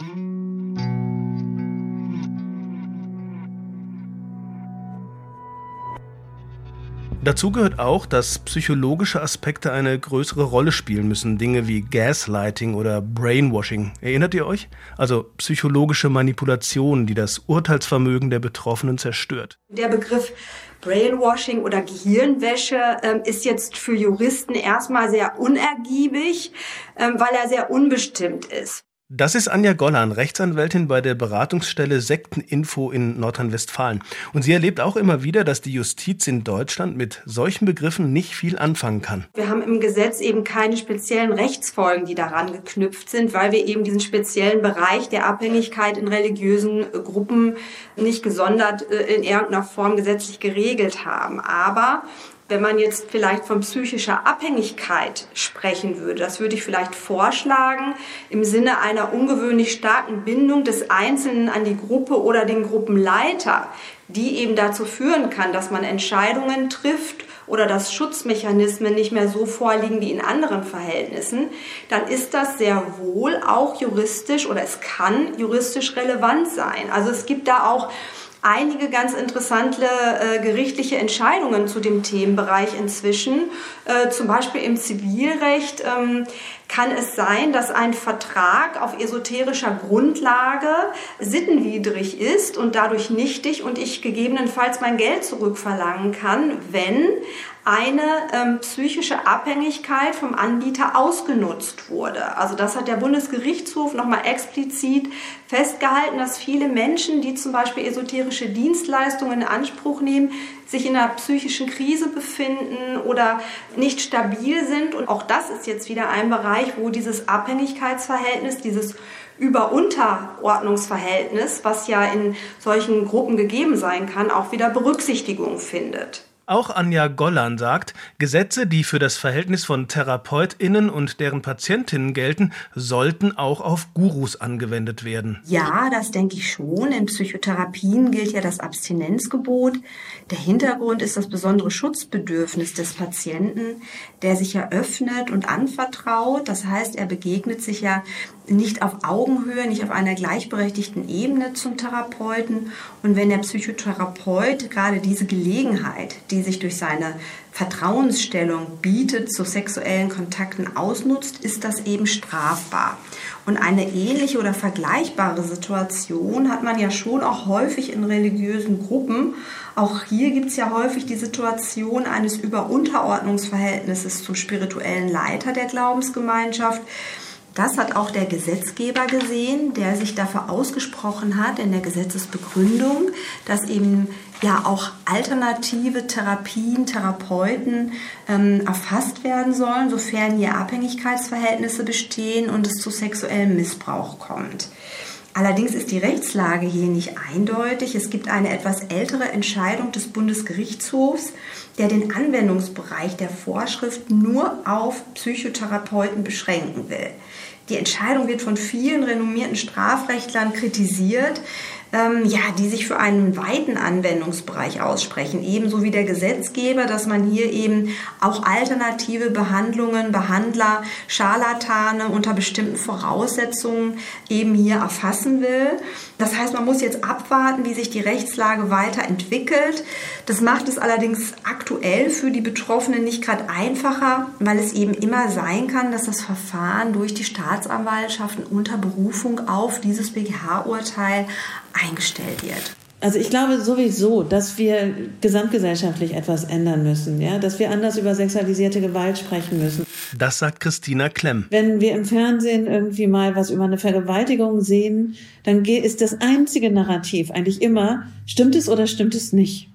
Dazu gehört auch, dass psychologische Aspekte eine größere Rolle spielen müssen. Dinge wie Gaslighting oder Brainwashing. Erinnert ihr euch? Also psychologische Manipulation, die das Urteilsvermögen der Betroffenen zerstört. Der Begriff Brainwashing oder Gehirnwäsche ähm, ist jetzt für Juristen erstmal sehr unergiebig, ähm, weil er sehr unbestimmt ist. Das ist Anja Gollan, Rechtsanwältin bei der Beratungsstelle Sekteninfo in Nordrhein-Westfalen. Und sie erlebt auch immer wieder, dass die Justiz in Deutschland mit solchen Begriffen nicht viel anfangen kann. Wir haben im Gesetz eben keine speziellen Rechtsfolgen, die daran geknüpft sind, weil wir eben diesen speziellen Bereich der Abhängigkeit in religiösen Gruppen nicht gesondert äh, in irgendeiner Form gesetzlich geregelt haben. Aber Wenn man jetzt vielleicht von psychischer Abhängigkeit sprechen würde, das würde ich vielleicht vorschlagen, im Sinne einer ungewöhnlich starken Bindung des Einzelnen an die Gruppe oder den Gruppenleiter, die eben dazu führen kann, dass man Entscheidungen trifft oder dass Schutzmechanismen nicht mehr so vorliegen wie in anderen Verhältnissen, dann ist das sehr wohl auch juristisch oder es kann juristisch relevant sein. Also es gibt da auch einige ganz interessante äh, gerichtliche Entscheidungen zu dem Themenbereich inzwischen. Äh, zum Beispiel im Zivilrecht ähm, kann es sein, dass ein Vertrag auf esoterischer Grundlage sittenwidrig ist und dadurch nichtig und ich gegebenenfalls mein Geld zurückverlangen kann, wenn eine ähm, psychische Abhängigkeit vom Anbieter ausgenutzt wurde. Also das hat der Bundesgerichtshof nochmal explizit festgehalten, dass viele Menschen, die zum Beispiel esoterische Dienstleistungen in Anspruch nehmen, sich in einer psychischen Krise befinden oder nicht stabil sind. Und auch das ist jetzt wieder ein Bereich, wo dieses Abhängigkeitsverhältnis, dieses Über-Unterordnungsverhältnis, was ja in solchen Gruppen gegeben sein kann, auch wieder Berücksichtigung findet. Auch Anja Gollan sagt, Gesetze, die für das Verhältnis von TherapeutInnen und deren Patientinnen gelten, sollten auch auf Gurus angewendet werden. Ja, das denke ich schon. In Psychotherapien gilt ja das Abstinenzgebot. Der Hintergrund ist das besondere Schutzbedürfnis des Patienten, der sich ja öffnet und anvertraut. Das heißt, er begegnet sich ja nicht auf Augenhöhe, nicht auf einer gleichberechtigten Ebene zum Therapeuten. Und wenn der Psychotherapeut gerade diese Gelegenheit, die sich durch seine Vertrauensstellung bietet, zu sexuellen Kontakten ausnutzt, ist das eben strafbar. Und eine ähnliche oder vergleichbare Situation hat man ja schon auch häufig in religiösen Gruppen. Auch hier gibt es ja häufig die Situation eines Überunterordnungsverhältnisses zum spirituellen Leiter der Glaubensgemeinschaft. Das hat auch der Gesetzgeber gesehen, der sich dafür ausgesprochen hat in der Gesetzesbegründung, dass eben ja auch alternative Therapien, Therapeuten ähm, erfasst werden sollen, sofern hier Abhängigkeitsverhältnisse bestehen und es zu sexuellem Missbrauch kommt. Allerdings ist die Rechtslage hier nicht eindeutig. Es gibt eine etwas ältere Entscheidung des Bundesgerichtshofs, der den Anwendungsbereich der Vorschrift nur auf Psychotherapeuten beschränken will. Die Entscheidung wird von vielen renommierten Strafrechtlern kritisiert, ähm, ja, die sich für einen weiten Anwendungsbereich aussprechen, ebenso wie der Gesetzgeber, dass man hier eben auch alternative Behandlungen, Behandler, Scharlatane unter bestimmten Voraussetzungen eben hier erfassen will. Das heißt, man muss jetzt abwarten, wie sich die Rechtslage weiterentwickelt. Das macht es allerdings aktuell für die Betroffenen nicht gerade einfacher, weil es eben immer sein kann, dass das Verfahren durch die Staatsanwaltschaften unter Berufung auf dieses BGH-Urteil eingestellt wird. Also ich glaube sowieso, dass wir gesamtgesellschaftlich etwas ändern müssen, ja, dass wir anders über sexualisierte Gewalt sprechen müssen. Das sagt Christina Klemm. Wenn wir im Fernsehen irgendwie mal was über eine Vergewaltigung sehen, dann ist das einzige Narrativ eigentlich immer, stimmt es oder stimmt es nicht?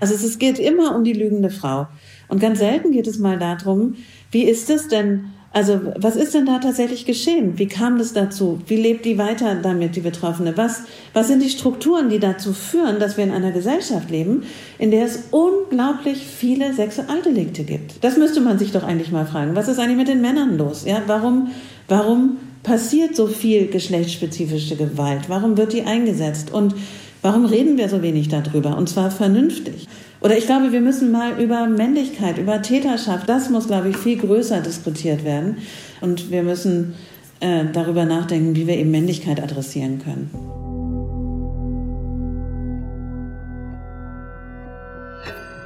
Also es geht immer um die lügende Frau. Und ganz selten geht es mal darum, wie ist es denn also was ist denn da tatsächlich geschehen? Wie kam das dazu? Wie lebt die weiter damit, die Betroffene? Was, was sind die Strukturen, die dazu führen, dass wir in einer Gesellschaft leben, in der es unglaublich viele Sexualdelikte gibt? Das müsste man sich doch eigentlich mal fragen. Was ist eigentlich mit den Männern los? Ja, warum, warum passiert so viel geschlechtsspezifische Gewalt? Warum wird die eingesetzt? Und warum reden wir so wenig darüber? Und zwar vernünftig. Oder ich glaube, wir müssen mal über Männlichkeit, über Täterschaft, das muss, glaube ich, viel größer diskutiert werden. Und wir müssen äh, darüber nachdenken, wie wir eben Männlichkeit adressieren können.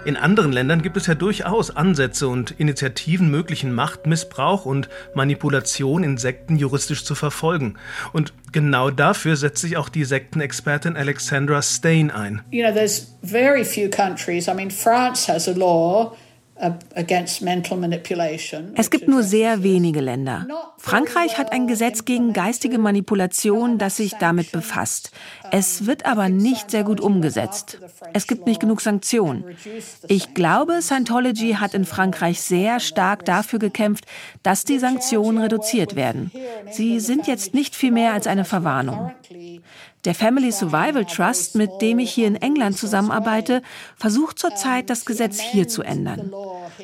In anderen Ländern gibt es ja durchaus Ansätze und Initiativen, möglichen Machtmissbrauch und Manipulation in Sekten juristisch zu verfolgen. Und genau dafür setzt sich auch die Sektenexpertin Alexandra Stain ein. You know, there's very few countries. I mean, France has a law es gibt nur sehr wenige Länder. Frankreich hat ein Gesetz gegen geistige Manipulation, das sich damit befasst. Es wird aber nicht sehr gut umgesetzt. Es gibt nicht genug Sanktionen. Ich glaube, Scientology hat in Frankreich sehr stark dafür gekämpft, dass die Sanktionen reduziert werden. Sie sind jetzt nicht viel mehr als eine Verwarnung. Der Family Survival Trust, mit dem ich hier in England zusammenarbeite, versucht zurzeit, das Gesetz hier zu ändern.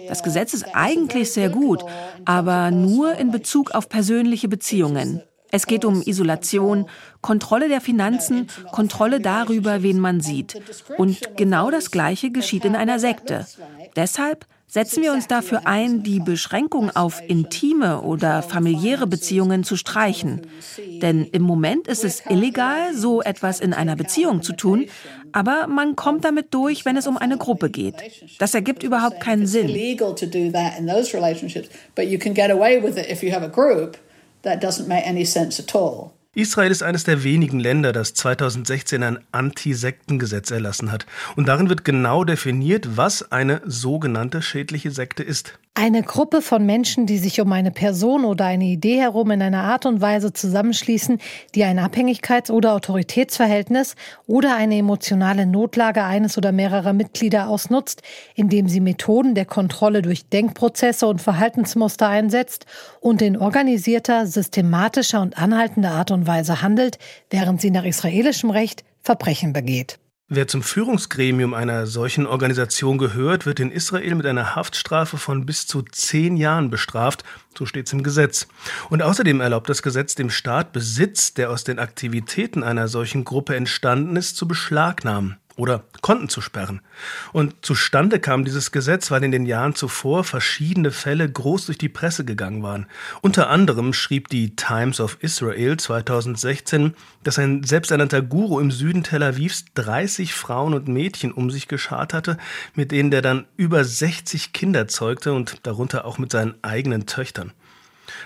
Das Gesetz ist eigentlich sehr gut, aber nur in Bezug auf persönliche Beziehungen. Es geht um Isolation, Kontrolle der Finanzen, Kontrolle darüber, wen man sieht. Und genau das Gleiche geschieht in einer Sekte. Deshalb setzen wir uns dafür ein, die Beschränkung auf intime oder familiäre Beziehungen zu streichen. Denn im Moment ist es illegal, so etwas in einer Beziehung zu tun, aber man kommt damit durch, wenn es um eine Gruppe geht. Das ergibt überhaupt keinen Sinn. That doesn't make any sense at all. Israel ist eines der wenigen Länder, das 2016 ein Anti-Sektengesetz erlassen hat. Und darin wird genau definiert, was eine sogenannte schädliche Sekte ist. Eine Gruppe von Menschen, die sich um eine Person oder eine Idee herum in einer Art und Weise zusammenschließen, die ein Abhängigkeits- oder Autoritätsverhältnis oder eine emotionale Notlage eines oder mehrerer Mitglieder ausnutzt, indem sie Methoden der Kontrolle durch Denkprozesse und Verhaltensmuster einsetzt und in organisierter, systematischer und anhaltender Art und Weise handelt, während sie nach israelischem Recht Verbrechen begeht. Wer zum Führungsgremium einer solchen Organisation gehört, wird in Israel mit einer Haftstrafe von bis zu zehn Jahren bestraft, so steht es im Gesetz. Und außerdem erlaubt das Gesetz dem Staat Besitz, der aus den Aktivitäten einer solchen Gruppe entstanden ist, zu beschlagnahmen oder Konten zu sperren. Und zustande kam dieses Gesetz, weil in den Jahren zuvor verschiedene Fälle groß durch die Presse gegangen waren. Unter anderem schrieb die Times of Israel 2016, dass ein selbsternannter Guru im Süden Tel Avivs 30 Frauen und Mädchen um sich geschart hatte, mit denen der dann über 60 Kinder zeugte und darunter auch mit seinen eigenen Töchtern.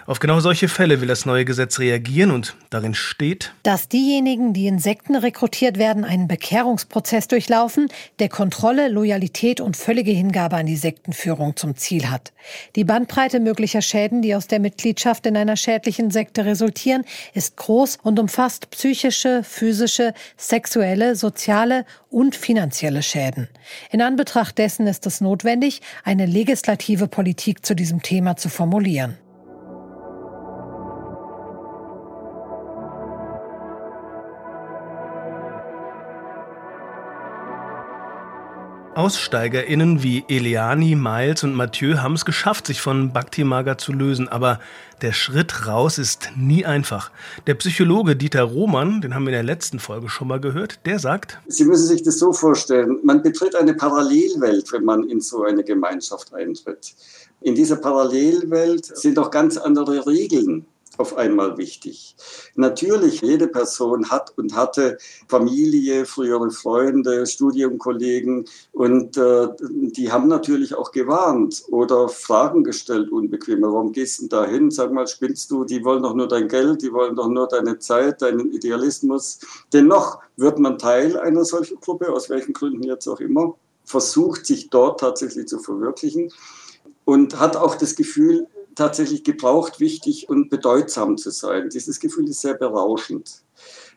Auf genau solche Fälle will das neue Gesetz reagieren und darin steht, dass diejenigen, die in Sekten rekrutiert werden, einen Bekehrungsprozess durchlaufen, der Kontrolle, Loyalität und völlige Hingabe an die Sektenführung zum Ziel hat. Die Bandbreite möglicher Schäden, die aus der Mitgliedschaft in einer schädlichen Sekte resultieren, ist groß und umfasst psychische, physische, sexuelle, soziale und finanzielle Schäden. In Anbetracht dessen ist es notwendig, eine legislative Politik zu diesem Thema zu formulieren. AussteigerInnen wie Eliani, Miles und Mathieu haben es geschafft, sich von Bhakti Maga zu lösen. Aber der Schritt raus ist nie einfach. Der Psychologe Dieter Roman, den haben wir in der letzten Folge schon mal gehört, der sagt: Sie müssen sich das so vorstellen: Man betritt eine Parallelwelt, wenn man in so eine Gemeinschaft eintritt. In dieser Parallelwelt sind auch ganz andere Regeln auf einmal wichtig. Natürlich, jede Person hat und hatte Familie, frühere Freunde, Studiumkollegen und äh, die haben natürlich auch gewarnt oder Fragen gestellt, unbequeme. Warum gehst du da hin? Sag mal, spinnst du? Die wollen doch nur dein Geld, die wollen doch nur deine Zeit, deinen Idealismus. Dennoch wird man Teil einer solchen Gruppe, aus welchen Gründen jetzt auch immer, versucht sich dort tatsächlich zu verwirklichen und hat auch das Gefühl, tatsächlich gebraucht, wichtig und bedeutsam zu sein. Dieses Gefühl ist sehr berauschend.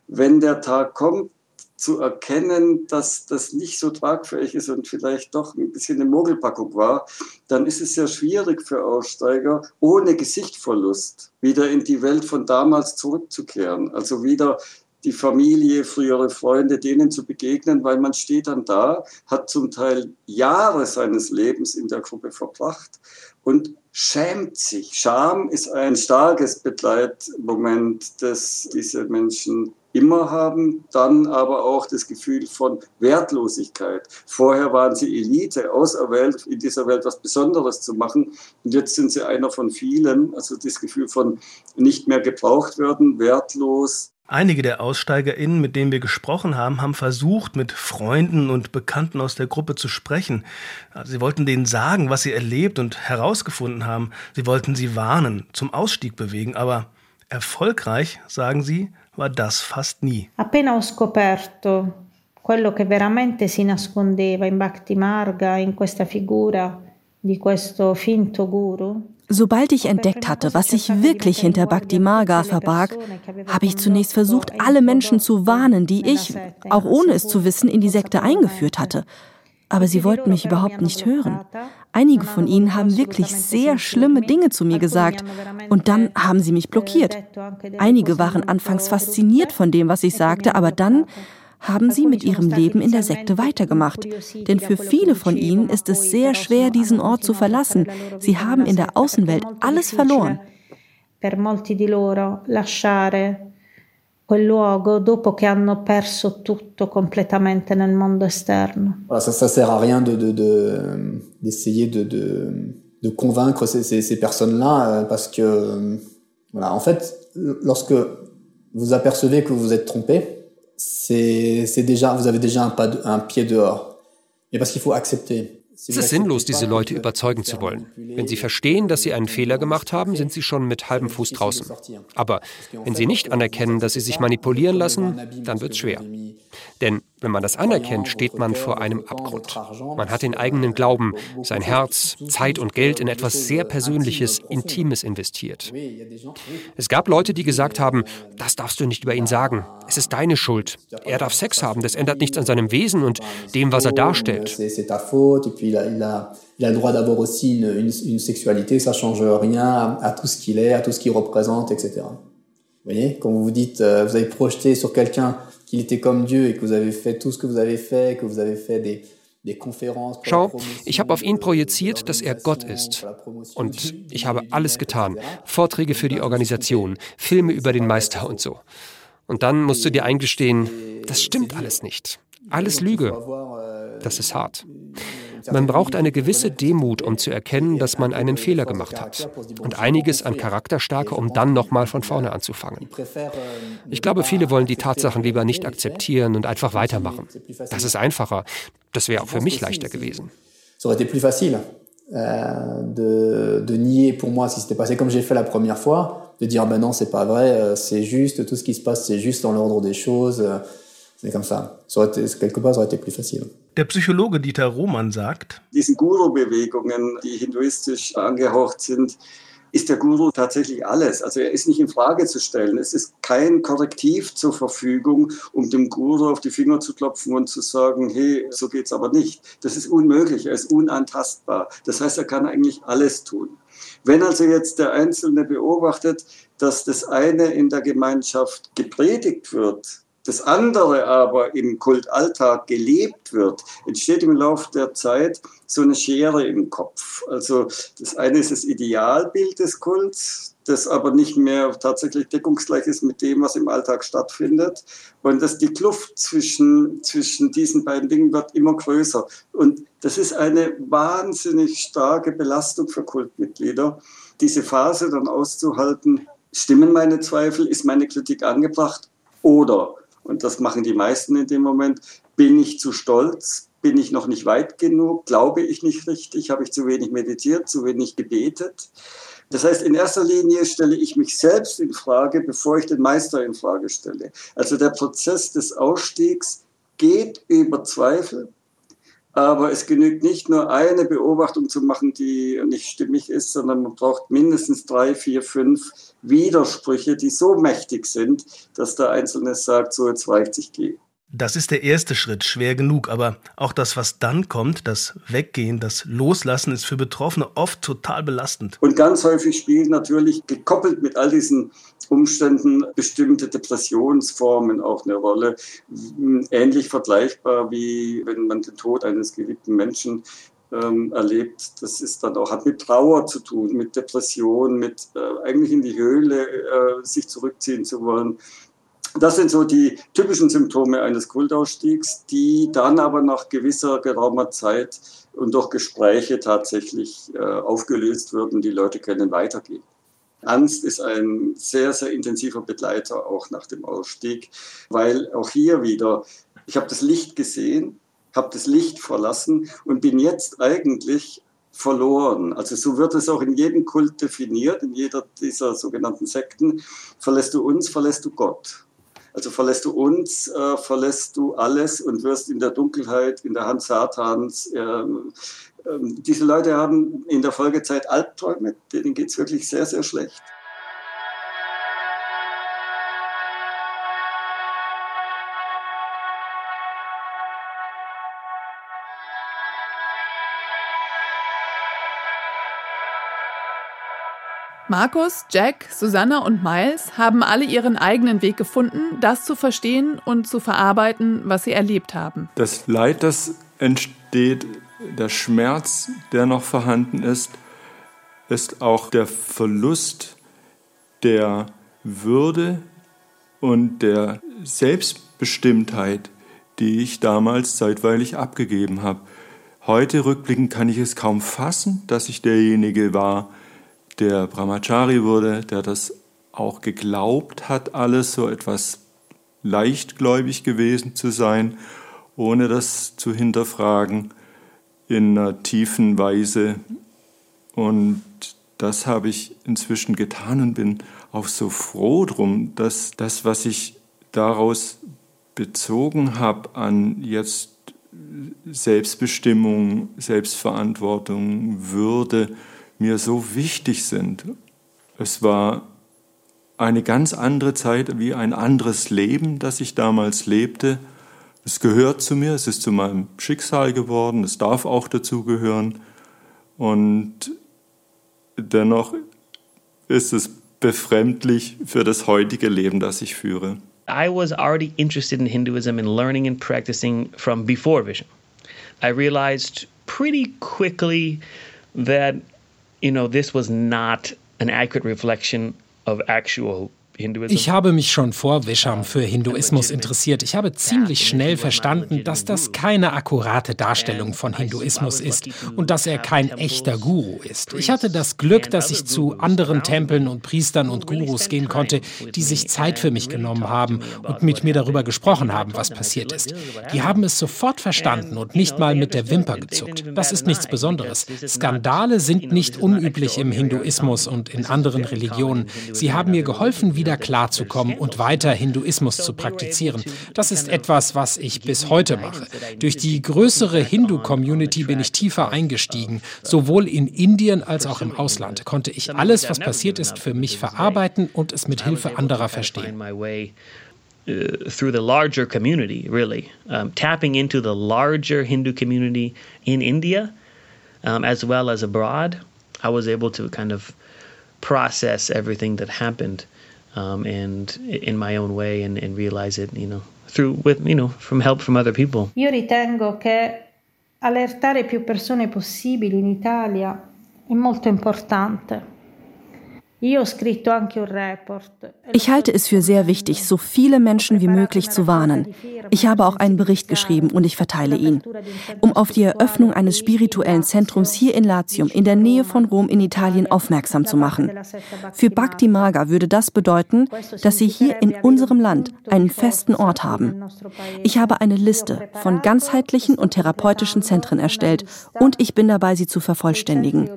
Wenn der Tag kommt, zu erkennen, dass das nicht so tragfähig ist und vielleicht doch ein bisschen eine Mogelpackung war, dann ist es sehr schwierig für Aussteiger, ohne Gesichtverlust wieder in die Welt von damals zurückzukehren. Also wieder die Familie, frühere Freunde, denen zu begegnen, weil man steht dann da, hat zum Teil Jahre seines Lebens in der Gruppe verbracht und schämt sich. Scham ist ein starkes Begleitmoment, das diese Menschen immer haben, dann aber auch das Gefühl von Wertlosigkeit. Vorher waren sie Elite, auserwählt, in dieser Welt was Besonderes zu machen und jetzt sind sie einer von vielen, also das Gefühl von nicht mehr gebraucht werden, wertlos. Einige der AussteigerInnen, mit denen wir gesprochen haben, haben versucht, mit Freunden und Bekannten aus der Gruppe zu sprechen. Sie wollten denen sagen, was sie erlebt und herausgefunden haben. Sie wollten sie warnen, zum Ausstieg bewegen. Aber erfolgreich, sagen sie, war das fast nie. Appena ho scoperto quello che veramente si nascondeva in Bhakti Marga, in questa figura di questo finto guru, Sobald ich entdeckt hatte, was sich wirklich hinter Bhakti Marga verbarg, habe ich zunächst versucht, alle Menschen zu warnen, die ich, auch ohne es zu wissen, in die Sekte eingeführt hatte. Aber sie wollten mich überhaupt nicht hören. Einige von ihnen haben wirklich sehr schlimme Dinge zu mir gesagt und dann haben sie mich blockiert. Einige waren anfangs fasziniert von dem, was ich sagte, aber dann haben sie mit ihrem Leben in der Sekte weitergemacht. Denn für viele von ihnen ist es sehr schwer, diesen Ort zu verlassen. Sie haben in der Außenwelt alles verloren. Per molti di loro lasciare quel luogo dopo che hanno perso tutto completamente nel mondo esterno. Voilà, ça, ça sert à rien de, de, de, d'essayer de, de, de convaincre ces, ces, ces personnes-là euh, parce que, euh, voilà, en fait, lorsque vous apercevez que vous êtes trompé, c'est, déjà, vous avez déjà un, de, un pied dehors. Mais parce qu'il faut accepter. Es ist sinnlos, diese Leute überzeugen zu wollen. Wenn sie verstehen, dass sie einen Fehler gemacht haben, sind sie schon mit halbem Fuß draußen. Aber wenn sie nicht anerkennen, dass sie sich manipulieren lassen, dann wird es schwer. Denn wenn man das anerkennt, steht man vor einem Abgrund. Man hat den eigenen Glauben, sein Herz, Zeit und Geld in etwas sehr Persönliches, Intimes investiert. Es gab Leute, die gesagt haben, das darfst du nicht über ihn sagen. Es ist deine Schuld. Er darf Sex haben, das ändert nichts an seinem Wesen und dem, was er darstellt. il a, le droit d'avoir aussi une, une, une, sexualité, ça change rien à, à tout ce qu'il est, à tout ce qu'il représente, etc. Vous voyez, quand vous vous dites, euh, vous avez projeté sur quelqu'un qu'il était comme Dieu et que vous avez fait tout ce que vous avez fait, que vous avez fait des, Schau, ich habe auf ihn projiziert, dass er Gott ist. Und ich habe alles getan. Vorträge für die Organisation, Filme über den Meister und so. Und dann musst du dir eingestehen, das stimmt alles nicht. Alles Lüge. Das ist hart. Man braucht eine gewisse Demut, um zu erkennen, dass man einen Fehler gemacht hat. Und einiges an Charakterstärke, um dann nochmal von vorne anzufangen. Ich glaube, viele wollen die Tatsachen lieber nicht akzeptieren und einfach weitermachen. Das ist einfacher. Das wäre auch für mich leichter gewesen. Euh, de, de nier pour moi si c'était passé comme j'ai fait la première fois, de dire ben non c'est pas vrai, euh, c'est juste, tout ce qui se passe c'est juste dans l'ordre des choses, euh, c'est comme ça. Aurait été, quelque part plus facile. Der Psychologe Dieter Roman sagt, diesen Guru-Bewegungen, die hinduistisch angehaucht sind, ist der Guru tatsächlich alles. Also er ist nicht in Frage zu stellen. Es ist kein Korrektiv zur Verfügung, um dem Guru auf die Finger zu klopfen und zu sagen, hey, so geht's aber nicht. Das ist unmöglich. Er ist unantastbar. Das heißt, er kann eigentlich alles tun. Wenn also jetzt der Einzelne beobachtet, dass das eine in der Gemeinschaft gepredigt wird, das andere aber im Kultalltag gelebt wird, entsteht im Laufe der Zeit so eine Schere im Kopf. Also das eine ist das Idealbild des Kults, das aber nicht mehr tatsächlich deckungsgleich ist mit dem, was im Alltag stattfindet. Und dass die Kluft zwischen, zwischen diesen beiden Dingen wird immer größer. Und das ist eine wahnsinnig starke Belastung für Kultmitglieder, diese Phase dann auszuhalten. Stimmen meine Zweifel? Ist meine Kritik angebracht? Oder und das machen die meisten in dem Moment, bin ich zu stolz, bin ich noch nicht weit genug, glaube ich nicht richtig, habe ich zu wenig meditiert, zu wenig gebetet. Das heißt, in erster Linie stelle ich mich selbst in Frage, bevor ich den Meister in Frage stelle. Also der Prozess des Ausstiegs geht über Zweifel, aber es genügt nicht nur eine Beobachtung zu machen, die nicht stimmig ist, sondern man braucht mindestens drei, vier, fünf Widersprüche, die so mächtig sind, dass der Einzelne sagt, so jetzt reicht ich gehe. Das ist der erste Schritt, schwer genug, aber auch das, was dann kommt, das Weggehen, das Loslassen, ist für Betroffene oft total belastend. Und ganz häufig spielt natürlich gekoppelt mit all diesen Umständen bestimmte Depressionsformen auch eine Rolle. Ähnlich vergleichbar wie wenn man den Tod eines geliebten Menschen ähm, erlebt. Das ist dann auch, hat mit Trauer zu tun, mit Depression, mit äh, eigentlich in die Höhle äh, sich zurückziehen zu wollen. Das sind so die typischen Symptome eines Kultausstiegs, die dann aber nach gewisser geraumer Zeit und durch Gespräche tatsächlich äh, aufgelöst werden. Die Leute können weitergehen. Angst ist ein sehr, sehr intensiver Begleiter auch nach dem Ausstieg, weil auch hier wieder, ich habe das Licht gesehen, habe das Licht verlassen und bin jetzt eigentlich verloren. Also so wird es auch in jedem Kult definiert, in jeder dieser sogenannten Sekten. Verlässt du uns, verlässt du Gott. Also verlässt du uns, äh, verlässt du alles und wirst in der Dunkelheit, in der Hand Satans. Äh, äh, diese Leute haben in der Folgezeit Albträume, denen geht es wirklich sehr, sehr schlecht. Markus, Jack, Susanna und Miles haben alle ihren eigenen Weg gefunden, das zu verstehen und zu verarbeiten, was sie erlebt haben. Das Leid, das entsteht, der Schmerz, der noch vorhanden ist, ist auch der Verlust der Würde und der Selbstbestimmtheit, die ich damals zeitweilig abgegeben habe. Heute rückblickend kann ich es kaum fassen, dass ich derjenige war, der Brahmachari wurde, der das auch geglaubt hat, alles so etwas leichtgläubig gewesen zu sein, ohne das zu hinterfragen in einer tiefen Weise. Und das habe ich inzwischen getan und bin auch so froh drum, dass das, was ich daraus bezogen habe an jetzt Selbstbestimmung, Selbstverantwortung, Würde, mir so wichtig sind. Es war eine ganz andere Zeit, wie ein anderes Leben, das ich damals lebte. Es gehört zu mir, es ist zu meinem Schicksal geworden, es darf auch dazu gehören. Und dennoch ist es befremdlich für das heutige Leben, das ich führe. I was already interested in Hinduism and learning and practicing from before Vision. I realized pretty quickly that you know this was not an accurate reflection of actual Ich habe mich schon vor Visham für Hinduismus interessiert. Ich habe ziemlich schnell verstanden, dass das keine akkurate Darstellung von Hinduismus ist und dass er kein echter Guru ist. Ich hatte das Glück, dass ich zu anderen Tempeln und Priestern und Gurus gehen konnte, die sich Zeit für mich genommen haben und mit mir darüber gesprochen haben, was passiert ist. Die haben es sofort verstanden und nicht mal mit der Wimper gezuckt. Das ist nichts Besonderes. Skandale sind nicht unüblich im Hinduismus und in anderen Religionen. Sie haben mir geholfen, wieder wieder klarzukommen und weiter Hinduismus zu praktizieren. Das ist etwas, was ich bis heute mache. Durch die größere Hindu-Community bin ich tiefer eingestiegen. Sowohl in Indien als auch im Ausland konnte ich alles, was passiert ist, für mich verarbeiten und es mit Hilfe anderer verstehen. Uh, through the larger community, really. Um, tapping into the larger Hindu community in India um, as well as abroad, I was able to kind of process everything that happened um, and in my own way and, and realize it, you know, through with, you know, from help from other people. Io ritengo che allertare più persone possibili in Italia è molto importante. Ich halte es für sehr wichtig, so viele Menschen wie möglich zu warnen. Ich habe auch einen Bericht geschrieben und ich verteile ihn. Um auf die Eröffnung eines spirituellen Zentrums hier in Latium, in der Nähe von Rom in Italien, aufmerksam zu machen. Für Bhakti Maga würde das bedeuten, dass sie hier in unserem Land einen festen Ort haben. Ich habe eine Liste von ganzheitlichen und therapeutischen Zentren erstellt und ich bin dabei, sie zu vervollständigen.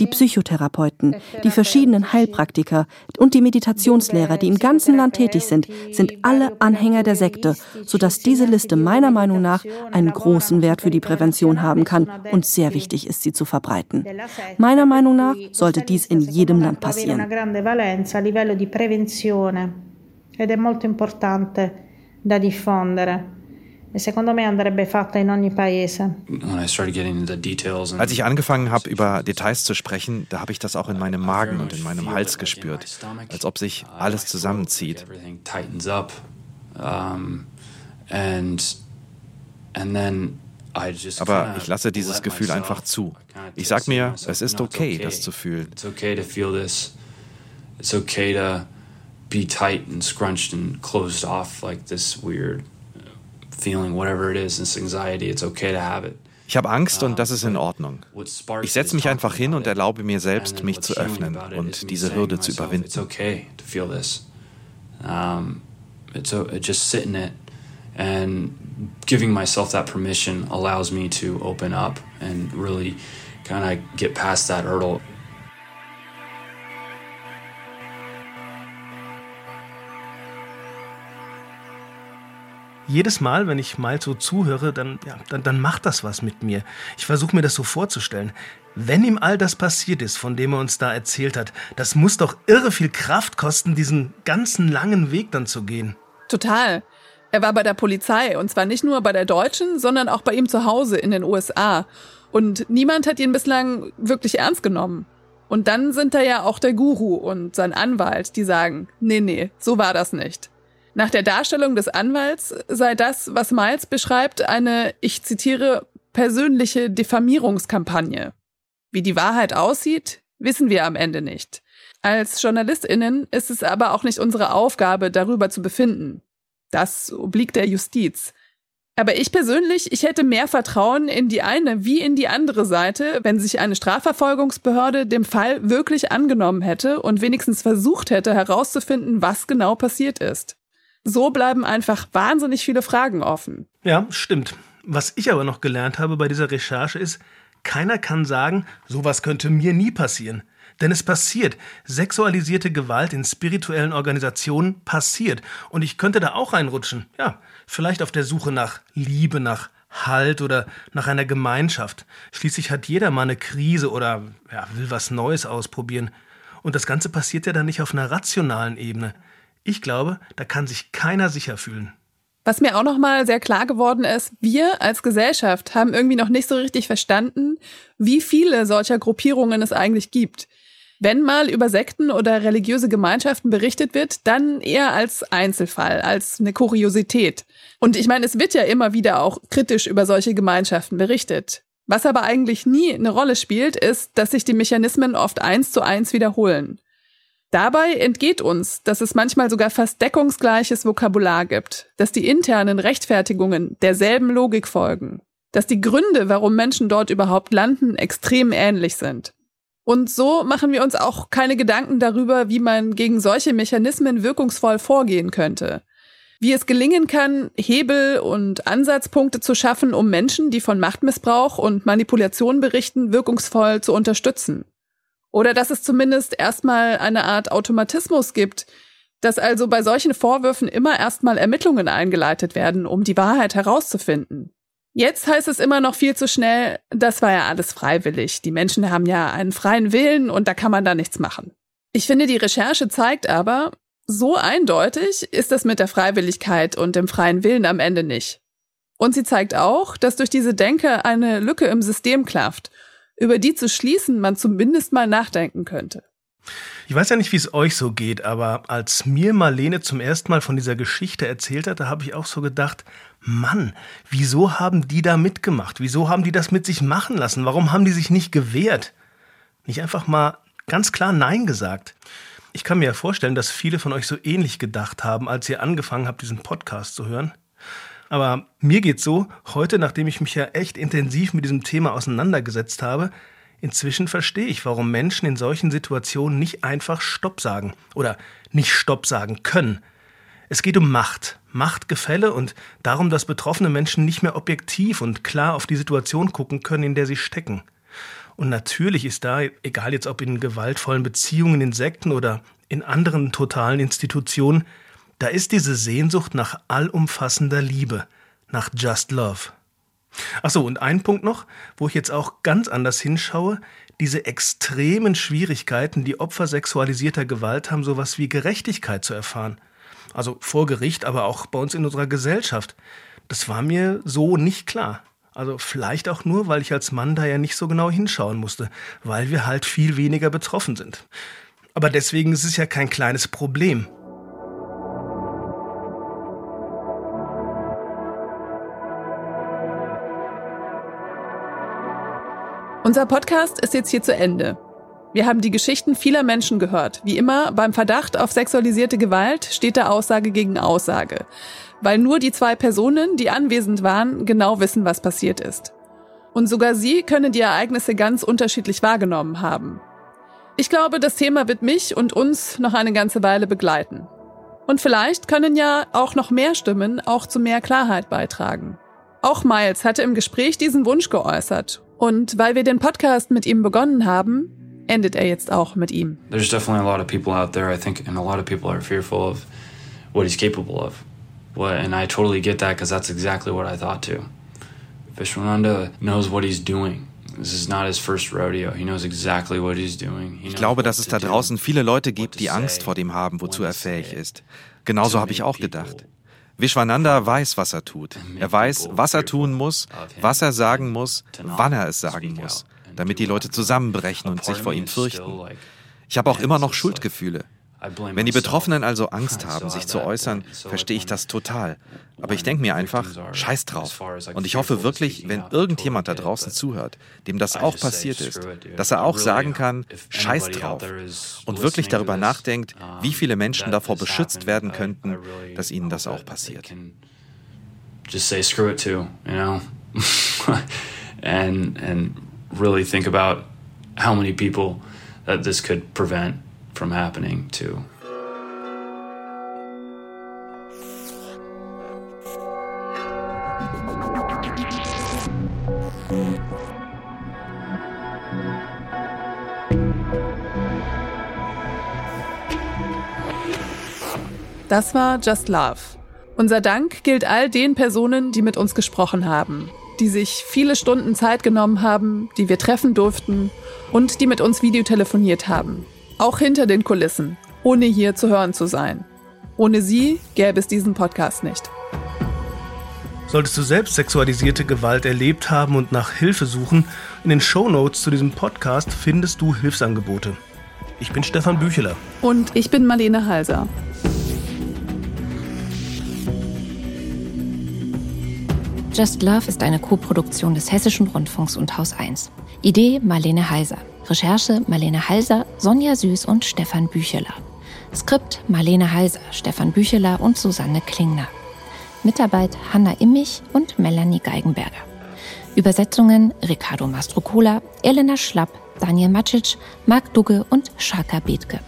Die Psychotherapeuten, die verschiedenen Heilpraktiker und die Meditationslehrer, die im ganzen Land tätig sind, sind alle Anhänger der Sekte, sodass diese Liste meiner Meinung nach einen großen Wert für die Prävention haben kann und sehr wichtig ist, sie zu verbreiten. Meiner Meinung nach sollte dies in jedem Land passieren. Ed è molto importante da diffondere. E secondo me andrebbe fatta in ogni paese. Als ich angefangen habe, über Details zu sprechen, da habe ich das auch in meinem Magen und in meinem Hals gespürt, als ob sich alles zusammenzieht. Aber ich lasse dieses Gefühl einfach zu. Ich sage mir, es ist okay, das zu fühlen. It's okay to be tight and scrunched and closed off like this weird feeling, whatever it is, this anxiety, it's okay to have it. Ich habe Angst und das ist in Ordnung. Ich setze mich einfach hin und erlaube mir selbst, mich zu öffnen und diese Hürde zu überwinden. It's okay to feel this. Um, it's just sitting it and giving myself that permission allows me to open up and really kind of get past that hurdle. Jedes Mal, wenn ich mal so zuhöre, dann, ja, dann, dann macht das was mit mir. Ich versuche mir das so vorzustellen. Wenn ihm all das passiert ist, von dem er uns da erzählt hat, das muss doch irre viel Kraft kosten, diesen ganzen langen Weg dann zu gehen. Total. Er war bei der Polizei und zwar nicht nur bei der deutschen, sondern auch bei ihm zu Hause in den USA. Und niemand hat ihn bislang wirklich ernst genommen. Und dann sind da ja auch der Guru und sein Anwalt, die sagen, nee, nee, so war das nicht. Nach der Darstellung des Anwalts sei das, was Miles beschreibt, eine, ich zitiere, persönliche Diffamierungskampagne. Wie die Wahrheit aussieht, wissen wir am Ende nicht. Als Journalistinnen ist es aber auch nicht unsere Aufgabe, darüber zu befinden. Das obliegt der Justiz. Aber ich persönlich, ich hätte mehr Vertrauen in die eine wie in die andere Seite, wenn sich eine Strafverfolgungsbehörde dem Fall wirklich angenommen hätte und wenigstens versucht hätte herauszufinden, was genau passiert ist. So bleiben einfach wahnsinnig viele Fragen offen. Ja, stimmt. Was ich aber noch gelernt habe bei dieser Recherche ist, keiner kann sagen, sowas könnte mir nie passieren. Denn es passiert. Sexualisierte Gewalt in spirituellen Organisationen passiert. Und ich könnte da auch reinrutschen. Ja, vielleicht auf der Suche nach Liebe, nach Halt oder nach einer Gemeinschaft. Schließlich hat jeder mal eine Krise oder ja, will was Neues ausprobieren. Und das Ganze passiert ja dann nicht auf einer rationalen Ebene. Ich glaube, da kann sich keiner sicher fühlen. Was mir auch noch mal sehr klar geworden ist, wir als Gesellschaft haben irgendwie noch nicht so richtig verstanden, wie viele solcher Gruppierungen es eigentlich gibt. Wenn mal über Sekten oder religiöse Gemeinschaften berichtet wird, dann eher als Einzelfall, als eine Kuriosität. Und ich meine, es wird ja immer wieder auch kritisch über solche Gemeinschaften berichtet. Was aber eigentlich nie eine Rolle spielt, ist, dass sich die Mechanismen oft eins zu eins wiederholen. Dabei entgeht uns, dass es manchmal sogar fast deckungsgleiches Vokabular gibt, dass die internen Rechtfertigungen derselben Logik folgen, dass die Gründe, warum Menschen dort überhaupt landen, extrem ähnlich sind. Und so machen wir uns auch keine Gedanken darüber, wie man gegen solche Mechanismen wirkungsvoll vorgehen könnte. Wie es gelingen kann, Hebel und Ansatzpunkte zu schaffen, um Menschen, die von Machtmissbrauch und Manipulation berichten, wirkungsvoll zu unterstützen. Oder dass es zumindest erstmal eine Art Automatismus gibt, dass also bei solchen Vorwürfen immer erstmal Ermittlungen eingeleitet werden, um die Wahrheit herauszufinden. Jetzt heißt es immer noch viel zu schnell, das war ja alles freiwillig. Die Menschen haben ja einen freien Willen und da kann man da nichts machen. Ich finde, die Recherche zeigt aber, so eindeutig ist das mit der Freiwilligkeit und dem freien Willen am Ende nicht. Und sie zeigt auch, dass durch diese Denke eine Lücke im System klafft über die zu schließen man zumindest mal nachdenken könnte. Ich weiß ja nicht, wie es euch so geht, aber als mir Marlene zum ersten Mal von dieser Geschichte erzählt hat, da habe ich auch so gedacht, Mann, wieso haben die da mitgemacht? Wieso haben die das mit sich machen lassen? Warum haben die sich nicht gewehrt? Nicht einfach mal ganz klar Nein gesagt. Ich kann mir ja vorstellen, dass viele von euch so ähnlich gedacht haben, als ihr angefangen habt, diesen Podcast zu hören. Aber mir geht's so, heute, nachdem ich mich ja echt intensiv mit diesem Thema auseinandergesetzt habe, inzwischen verstehe ich, warum Menschen in solchen Situationen nicht einfach Stopp sagen oder nicht Stopp sagen können. Es geht um Macht, Machtgefälle und darum, dass betroffene Menschen nicht mehr objektiv und klar auf die Situation gucken können, in der sie stecken. Und natürlich ist da, egal jetzt ob in gewaltvollen Beziehungen, in Sekten oder in anderen totalen Institutionen, da ist diese Sehnsucht nach allumfassender Liebe, nach Just Love. Ach so, und ein Punkt noch, wo ich jetzt auch ganz anders hinschaue, diese extremen Schwierigkeiten, die Opfer sexualisierter Gewalt haben, sowas wie Gerechtigkeit zu erfahren. Also vor Gericht, aber auch bei uns in unserer Gesellschaft. Das war mir so nicht klar. Also vielleicht auch nur, weil ich als Mann da ja nicht so genau hinschauen musste, weil wir halt viel weniger betroffen sind. Aber deswegen ist es ja kein kleines Problem. Unser Podcast ist jetzt hier zu Ende. Wir haben die Geschichten vieler Menschen gehört. Wie immer, beim Verdacht auf sexualisierte Gewalt steht da Aussage gegen Aussage. Weil nur die zwei Personen, die anwesend waren, genau wissen, was passiert ist. Und sogar sie können die Ereignisse ganz unterschiedlich wahrgenommen haben. Ich glaube, das Thema wird mich und uns noch eine ganze Weile begleiten. Und vielleicht können ja auch noch mehr Stimmen auch zu mehr Klarheit beitragen. Auch Miles hatte im Gespräch diesen Wunsch geäußert und weil wir den Podcast mit ihm begonnen haben, endet er jetzt auch mit ihm. There's definitely a lot of people out there, I think, and a lot of people are fearful of what he's capable of. And I totally get that because that's exactly what I thought too. Vishwananda knows what he's doing. This is not his first rodeo. He knows exactly what he's doing. ich glaube, dass es da draußen viele Leute gibt, die Angst vor dem haben, wozu er fähig ist. Genauso habe ich auch gedacht. Vishwananda weiß, was er tut. Er weiß, was er tun muss, was er sagen muss, wann er es sagen muss. damit die Leute zusammenbrechen und sich vor ihm fürchten. Ich habe auch immer noch Schuldgefühle. Wenn die Betroffenen also Angst haben, sich zu äußern, verstehe ich das total. Aber ich denke mir einfach, scheiß drauf. Und ich hoffe wirklich, wenn irgendjemand da draußen zuhört, dem das auch passiert ist, dass er auch sagen kann, scheiß drauf. Und wirklich darüber nachdenkt, wie viele Menschen davor beschützt werden könnten, dass ihnen das auch passiert. Just say screw it too, you know? and, and really think about how many people that this could prevent from happening too. Das war Just Love. Unser Dank gilt all den Personen, die mit uns gesprochen haben, die sich viele Stunden Zeit genommen haben, die wir treffen durften und die mit uns Videotelefoniert haben. Auch hinter den Kulissen, ohne hier zu hören zu sein. Ohne sie gäbe es diesen Podcast nicht. Solltest du selbst sexualisierte Gewalt erlebt haben und nach Hilfe suchen, in den Show Notes zu diesem Podcast findest du Hilfsangebote. Ich bin Stefan Bücheler. Und ich bin Marlene Halser. Just Love ist eine Koproduktion des Hessischen Rundfunks und Haus 1. Idee Marlene Heiser. Recherche Marlene Halser, Sonja Süß und Stefan Bücheler. Skript Marlene Halser, Stefan Bücheler und Susanne Klingner. Mitarbeit Hanna Immich und Melanie Geigenberger. Übersetzungen Ricardo Mastrocola, Elena Schlapp, Daniel Macic, Marc Dugge und Shaka Bethke.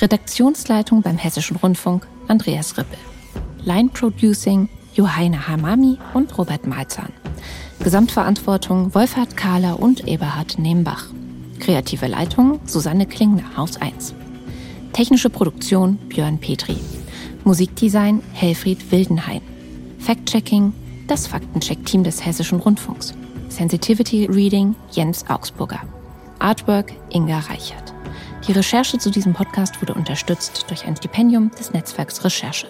Redaktionsleitung beim Hessischen Rundfunk Andreas Rippel. Line Producing Johanna Hamami und Robert Malzahn. Gesamtverantwortung Wolfhard Kahler und Eberhard Nembach. Kreative Leitung Susanne Klingner, Haus 1. Technische Produktion Björn Petri. Musikdesign Helfried Wildenhain. Fact-Checking das Faktencheck-Team des Hessischen Rundfunks. Sensitivity Reading Jens Augsburger. Artwork Inga Reichert. Die Recherche zu diesem Podcast wurde unterstützt durch ein Stipendium des Netzwerks Recherche.